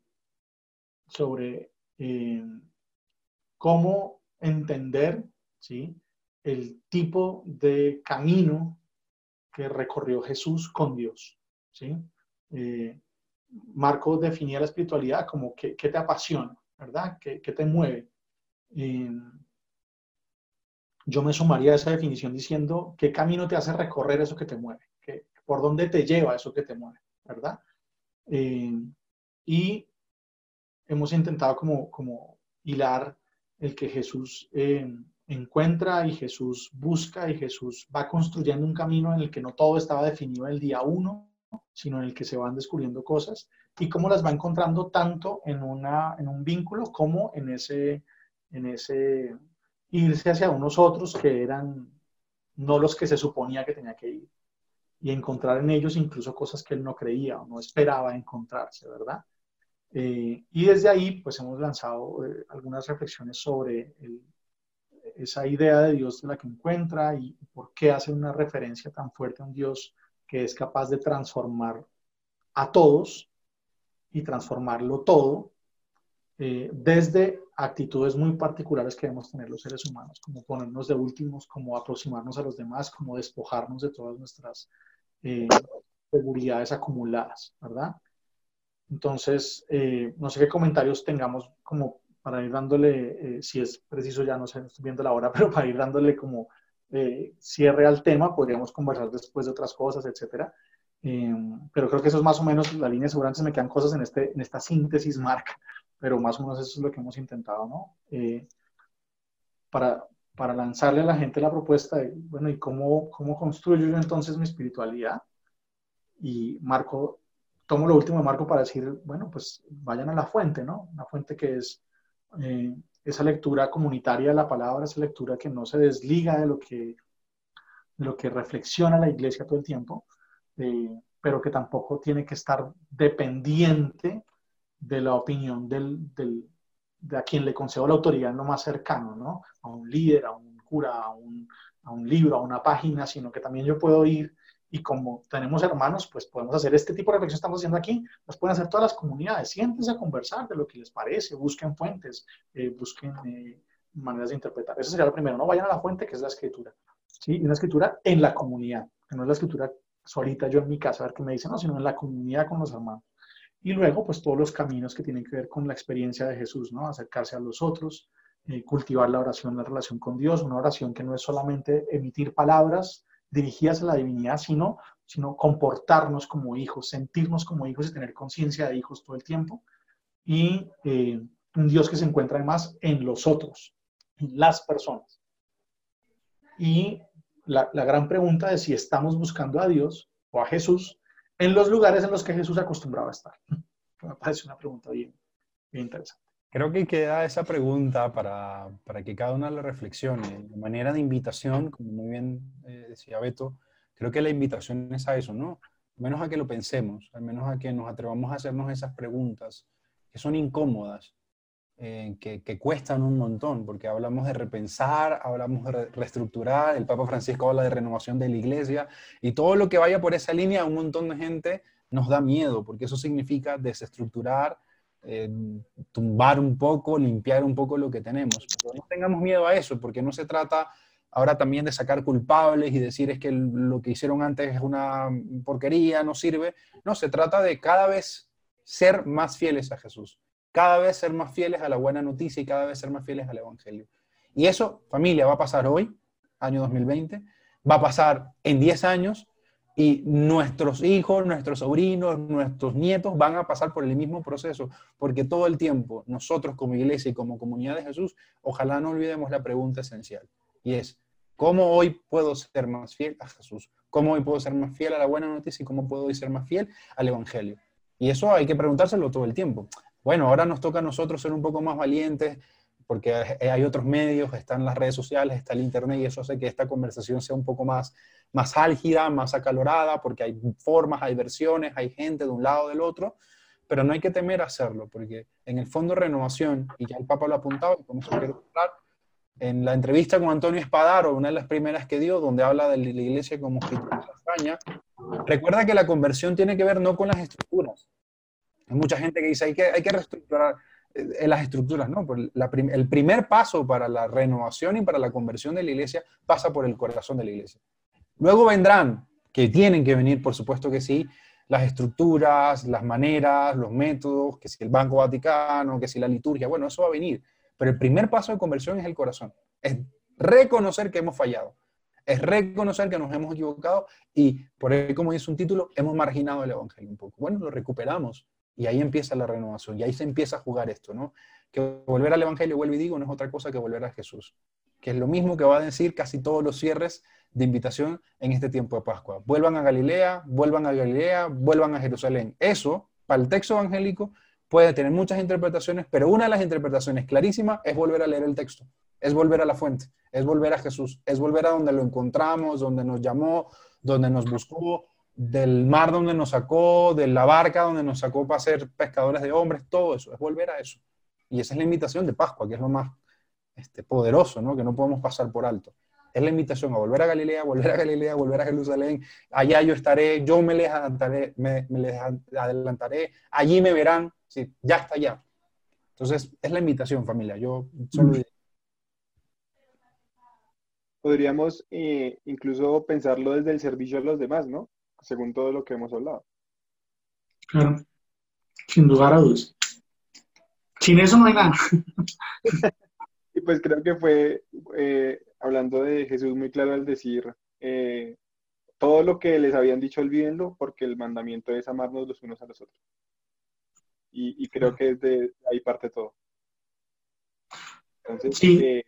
sobre eh, cómo entender ¿sí? el tipo de camino que recorrió Jesús con Dios. ¿sí? Eh, Marco definía la espiritualidad como que, te apasiona. ¿verdad? ¿Qué, te mueve? Yo me sumaría a esa definición diciendo qué camino te hace recorrer eso que te mueve, ¿Qué, por dónde te lleva eso que te mueve, ¿verdad? y hemos intentado como, como hilar el que Jesús eh, encuentra y Jesús busca y Jesús va construyendo un camino en el que no todo estaba definido el día uno, sino en el que se van descubriendo cosas. Y cómo las va encontrando tanto en, una, en un vínculo como en ese, en ese irse hacia unos otros que eran no los que se suponía que tenía que ir y encontrar en ellos incluso cosas que él no creía o no esperaba encontrarse, ¿verdad? Eh, y desde ahí, pues hemos lanzado eh, algunas reflexiones sobre esa idea de Dios de la que encuentra y por qué hace una referencia tan fuerte a un Dios que es capaz de transformar a todos y transformarlo todo eh, desde actitudes muy particulares que debemos tener los seres humanos, como ponernos de últimos, como aproximarnos a los demás, como despojarnos de todas nuestras seguridades acumuladas, ¿verdad? Entonces, eh, no sé qué comentarios tengamos como para ir dándole, eh, si es preciso ya, no sé, estoy viendo la hora, pero para ir dándole como eh, cierre al tema, podríamos conversar después de otras cosas, etcétera. Pero creo que eso es más o menos la línea, seguramente me quedan cosas en, este, en esta síntesis marca, pero más o menos eso es lo que hemos intentado, ¿no? para, para lanzarle a la gente la propuesta de, bueno, ¿y cómo, cómo construyo yo entonces mi espiritualidad? Y Marco tomo lo último de Marco para decir, bueno, pues vayan a la fuente, ¿no? Una fuente que es eh, esa lectura comunitaria de la palabra, esa lectura que no se desliga de lo que, de lo que reflexiona la iglesia todo el tiempo, eh, pero que tampoco tiene que estar dependiente de la opinión del, del, de a quien le concedo la autoridad en lo más cercano, ¿no? A un líder, a un cura, a un, a un libro, a una página, sino que también yo puedo ir y como tenemos hermanos, pues podemos hacer este tipo de reflexión que estamos haciendo aquí, las pueden hacer todas las comunidades. Siéntense a conversar de lo que les parece, busquen fuentes, eh, busquen eh, maneras de interpretar. Eso sería lo primero, no vayan a la fuente que es la escritura. ¿sí? Una escritura en la comunidad, que no es la escritura solita yo en mi casa a ver qué me dicen, no, sino en la comunidad con los hermanos. Y luego, pues todos los caminos que tienen que ver con la experiencia de Jesús, ¿no? Acercarse a los otros, eh, cultivar la oración, la relación con Dios, una oración que no es solamente emitir palabras, dirigidas a la divinidad, sino, sino comportarnos como hijos, sentirnos como hijos y tener conciencia de hijos todo el tiempo. Y eh, un Dios que se encuentra además en los otros, en las personas. Y la, gran pregunta es si estamos buscando a Dios o a Jesús en los lugares en los que Jesús acostumbraba a estar. Me parece una pregunta bien, bien interesante. Creo que queda esa pregunta para, para, que cada una la reflexione. De manera de invitación, como muy bien eh, decía Beto, creo que la invitación es a eso, ¿no? Al menos a que lo pensemos, al menos a que nos atrevamos a hacernos esas preguntas que son incómodas, eh, que, cuestan un montón, porque hablamos de repensar, hablamos de reestructurar, el Papa Francisco habla de renovación de la iglesia, y todo lo que vaya por esa línea un montón de gente nos da miedo, porque eso significa desestructurar, eh, tumbar un poco, limpiar un poco lo que tenemos. Pero no tengamos miedo a eso, porque no se trata ahora también de sacar culpables y decir es que lo que hicieron antes es una porquería, no sirve. No, se trata de cada vez ser más fieles a Jesús, cada vez ser más fieles a la buena noticia y cada vez ser más fieles al Evangelio. Y eso, familia, va a pasar hoy, año 2020, va a pasar en 10 años y nuestros hijos, nuestros sobrinos, nuestros nietos van a pasar por el mismo proceso, porque todo el tiempo nosotros como iglesia y como comunidad de Jesús, ojalá no olvidemos la pregunta esencial, y es, ¿cómo hoy puedo ser más fiel a Jesús? ¿Cómo hoy puedo ser más fiel a la buena noticia y cómo puedo ser más fiel al Evangelio? Y eso hay que preguntárselo todo el tiempo. Bueno, ahora nos toca a nosotros ser un poco más valientes, porque hay otros medios, están las redes sociales, está el Internet, y eso hace que esta conversación sea un poco más, más álgida, más acalorada, porque hay formas, hay versiones, hay gente de un lado del otro, pero no hay que temer hacerlo, porque en el fondo renovación, y ya el Papa lo ha apuntado, y quiero hablar, en la entrevista con Antonio Espadaro, una de las primeras que dio, donde habla de la iglesia como escritura de España, recuerda que la conversión tiene que ver no con las estructuras. Hay mucha gente que dice, hay que, hay que reestructurar en las estructuras, ¿no? el primer paso para la renovación y para la conversión de la iglesia pasa por el corazón de la iglesia. Luego vendrán, que tienen que venir, por supuesto que sí, las estructuras, las maneras, los métodos, que si el Banco Vaticano, que si la liturgia, bueno, eso va a venir. Pero el primer paso de conversión es el corazón, es reconocer que hemos fallado, es reconocer que nos hemos equivocado y por ahí, como dice un título, hemos marginado el Evangelio un poco. Bueno, lo recuperamos y ahí empieza la renovación y ahí se empieza a jugar esto, ¿no? Que volver al Evangelio, vuelvo y digo, no es otra cosa que volver a Jesús, que es lo mismo que va a decir casi todos los cierres de invitación en este tiempo de Pascua. Vuelvan a Galilea, vuelvan a Galilea, vuelvan a Jerusalén. Eso, para el texto evangélico, puede tener muchas interpretaciones, pero una de las interpretaciones clarísimas es volver a leer el texto, es volver a la fuente, es volver a Jesús, es volver a donde lo encontramos, donde nos llamó, donde nos buscó, del mar donde nos sacó, de la barca donde nos sacó para ser pescadores de hombres, todo eso, es volver a eso. Y esa es la invitación de Pascua, que es lo más este, poderoso, ¿no? que no podemos pasar por alto es la invitación a volver a Galilea, volver a Galilea, volver a Jerusalén. Allá yo estaré, yo me les adelantaré, me, les adelantaré allí me verán. Sí, ya está ya. Entonces, es la invitación, familia. Yo solo Podríamos eh, incluso pensarlo desde el servicio a los demás, ¿no? Según todo lo que hemos hablado. Claro, sin lugar a dudas. Sin eso no hay nada. y pues creo que fue eh, hablando de Jesús muy claro al decir, eh, todo lo que les habían dicho olvídenlo porque el mandamiento es amarnos los unos a los otros. Y, creo que de ahí parte todo. sí, eh,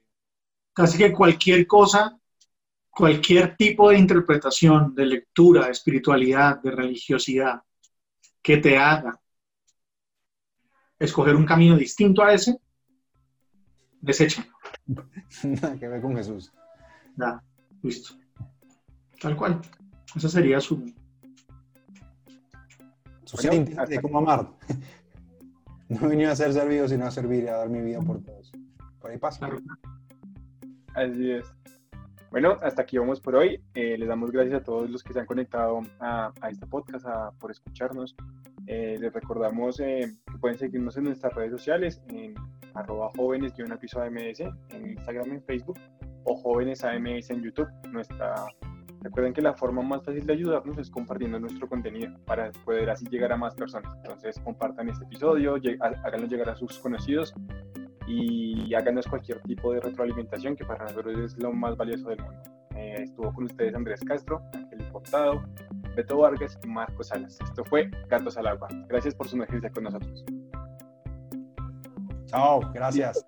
casi que cualquier cosa, cualquier tipo de interpretación, de lectura, de espiritualidad, de religiosidad, que te haga escoger un camino distinto a ese, desecha. Nada que ver con Jesús. Ya, listo. Tal cual. Esa sería su. Su de cómo amar. No he venido a ser servido, sino a servir y a dar mi vida por todos. Por ahí pasa. Así es. Bueno, hasta aquí vamos por hoy. Eh, les damos gracias a todos los que se han conectado a, este podcast, por escucharnos. Eh, les recordamos eh, que pueden seguirnos en nuestras redes sociales, en arroba jóvenes piso AMS en Instagram, en Facebook o jóvenes AMS en YouTube. Nuestra, recuerden que la forma más fácil de ayudarnos es compartiendo nuestro contenido para poder así llegar a más personas. Entonces compartan este episodio, háganlo llegar a sus conocidos y háganos cualquier tipo de retroalimentación que para nosotros es lo más valioso del mundo. Eh, estuvo con ustedes Andrés Castro, Ángel Portado, Beto Vargas y Marcos Salas. Esto fue Gatos al Agua. Gracias por su emergencia con nosotros. Chao, gracias.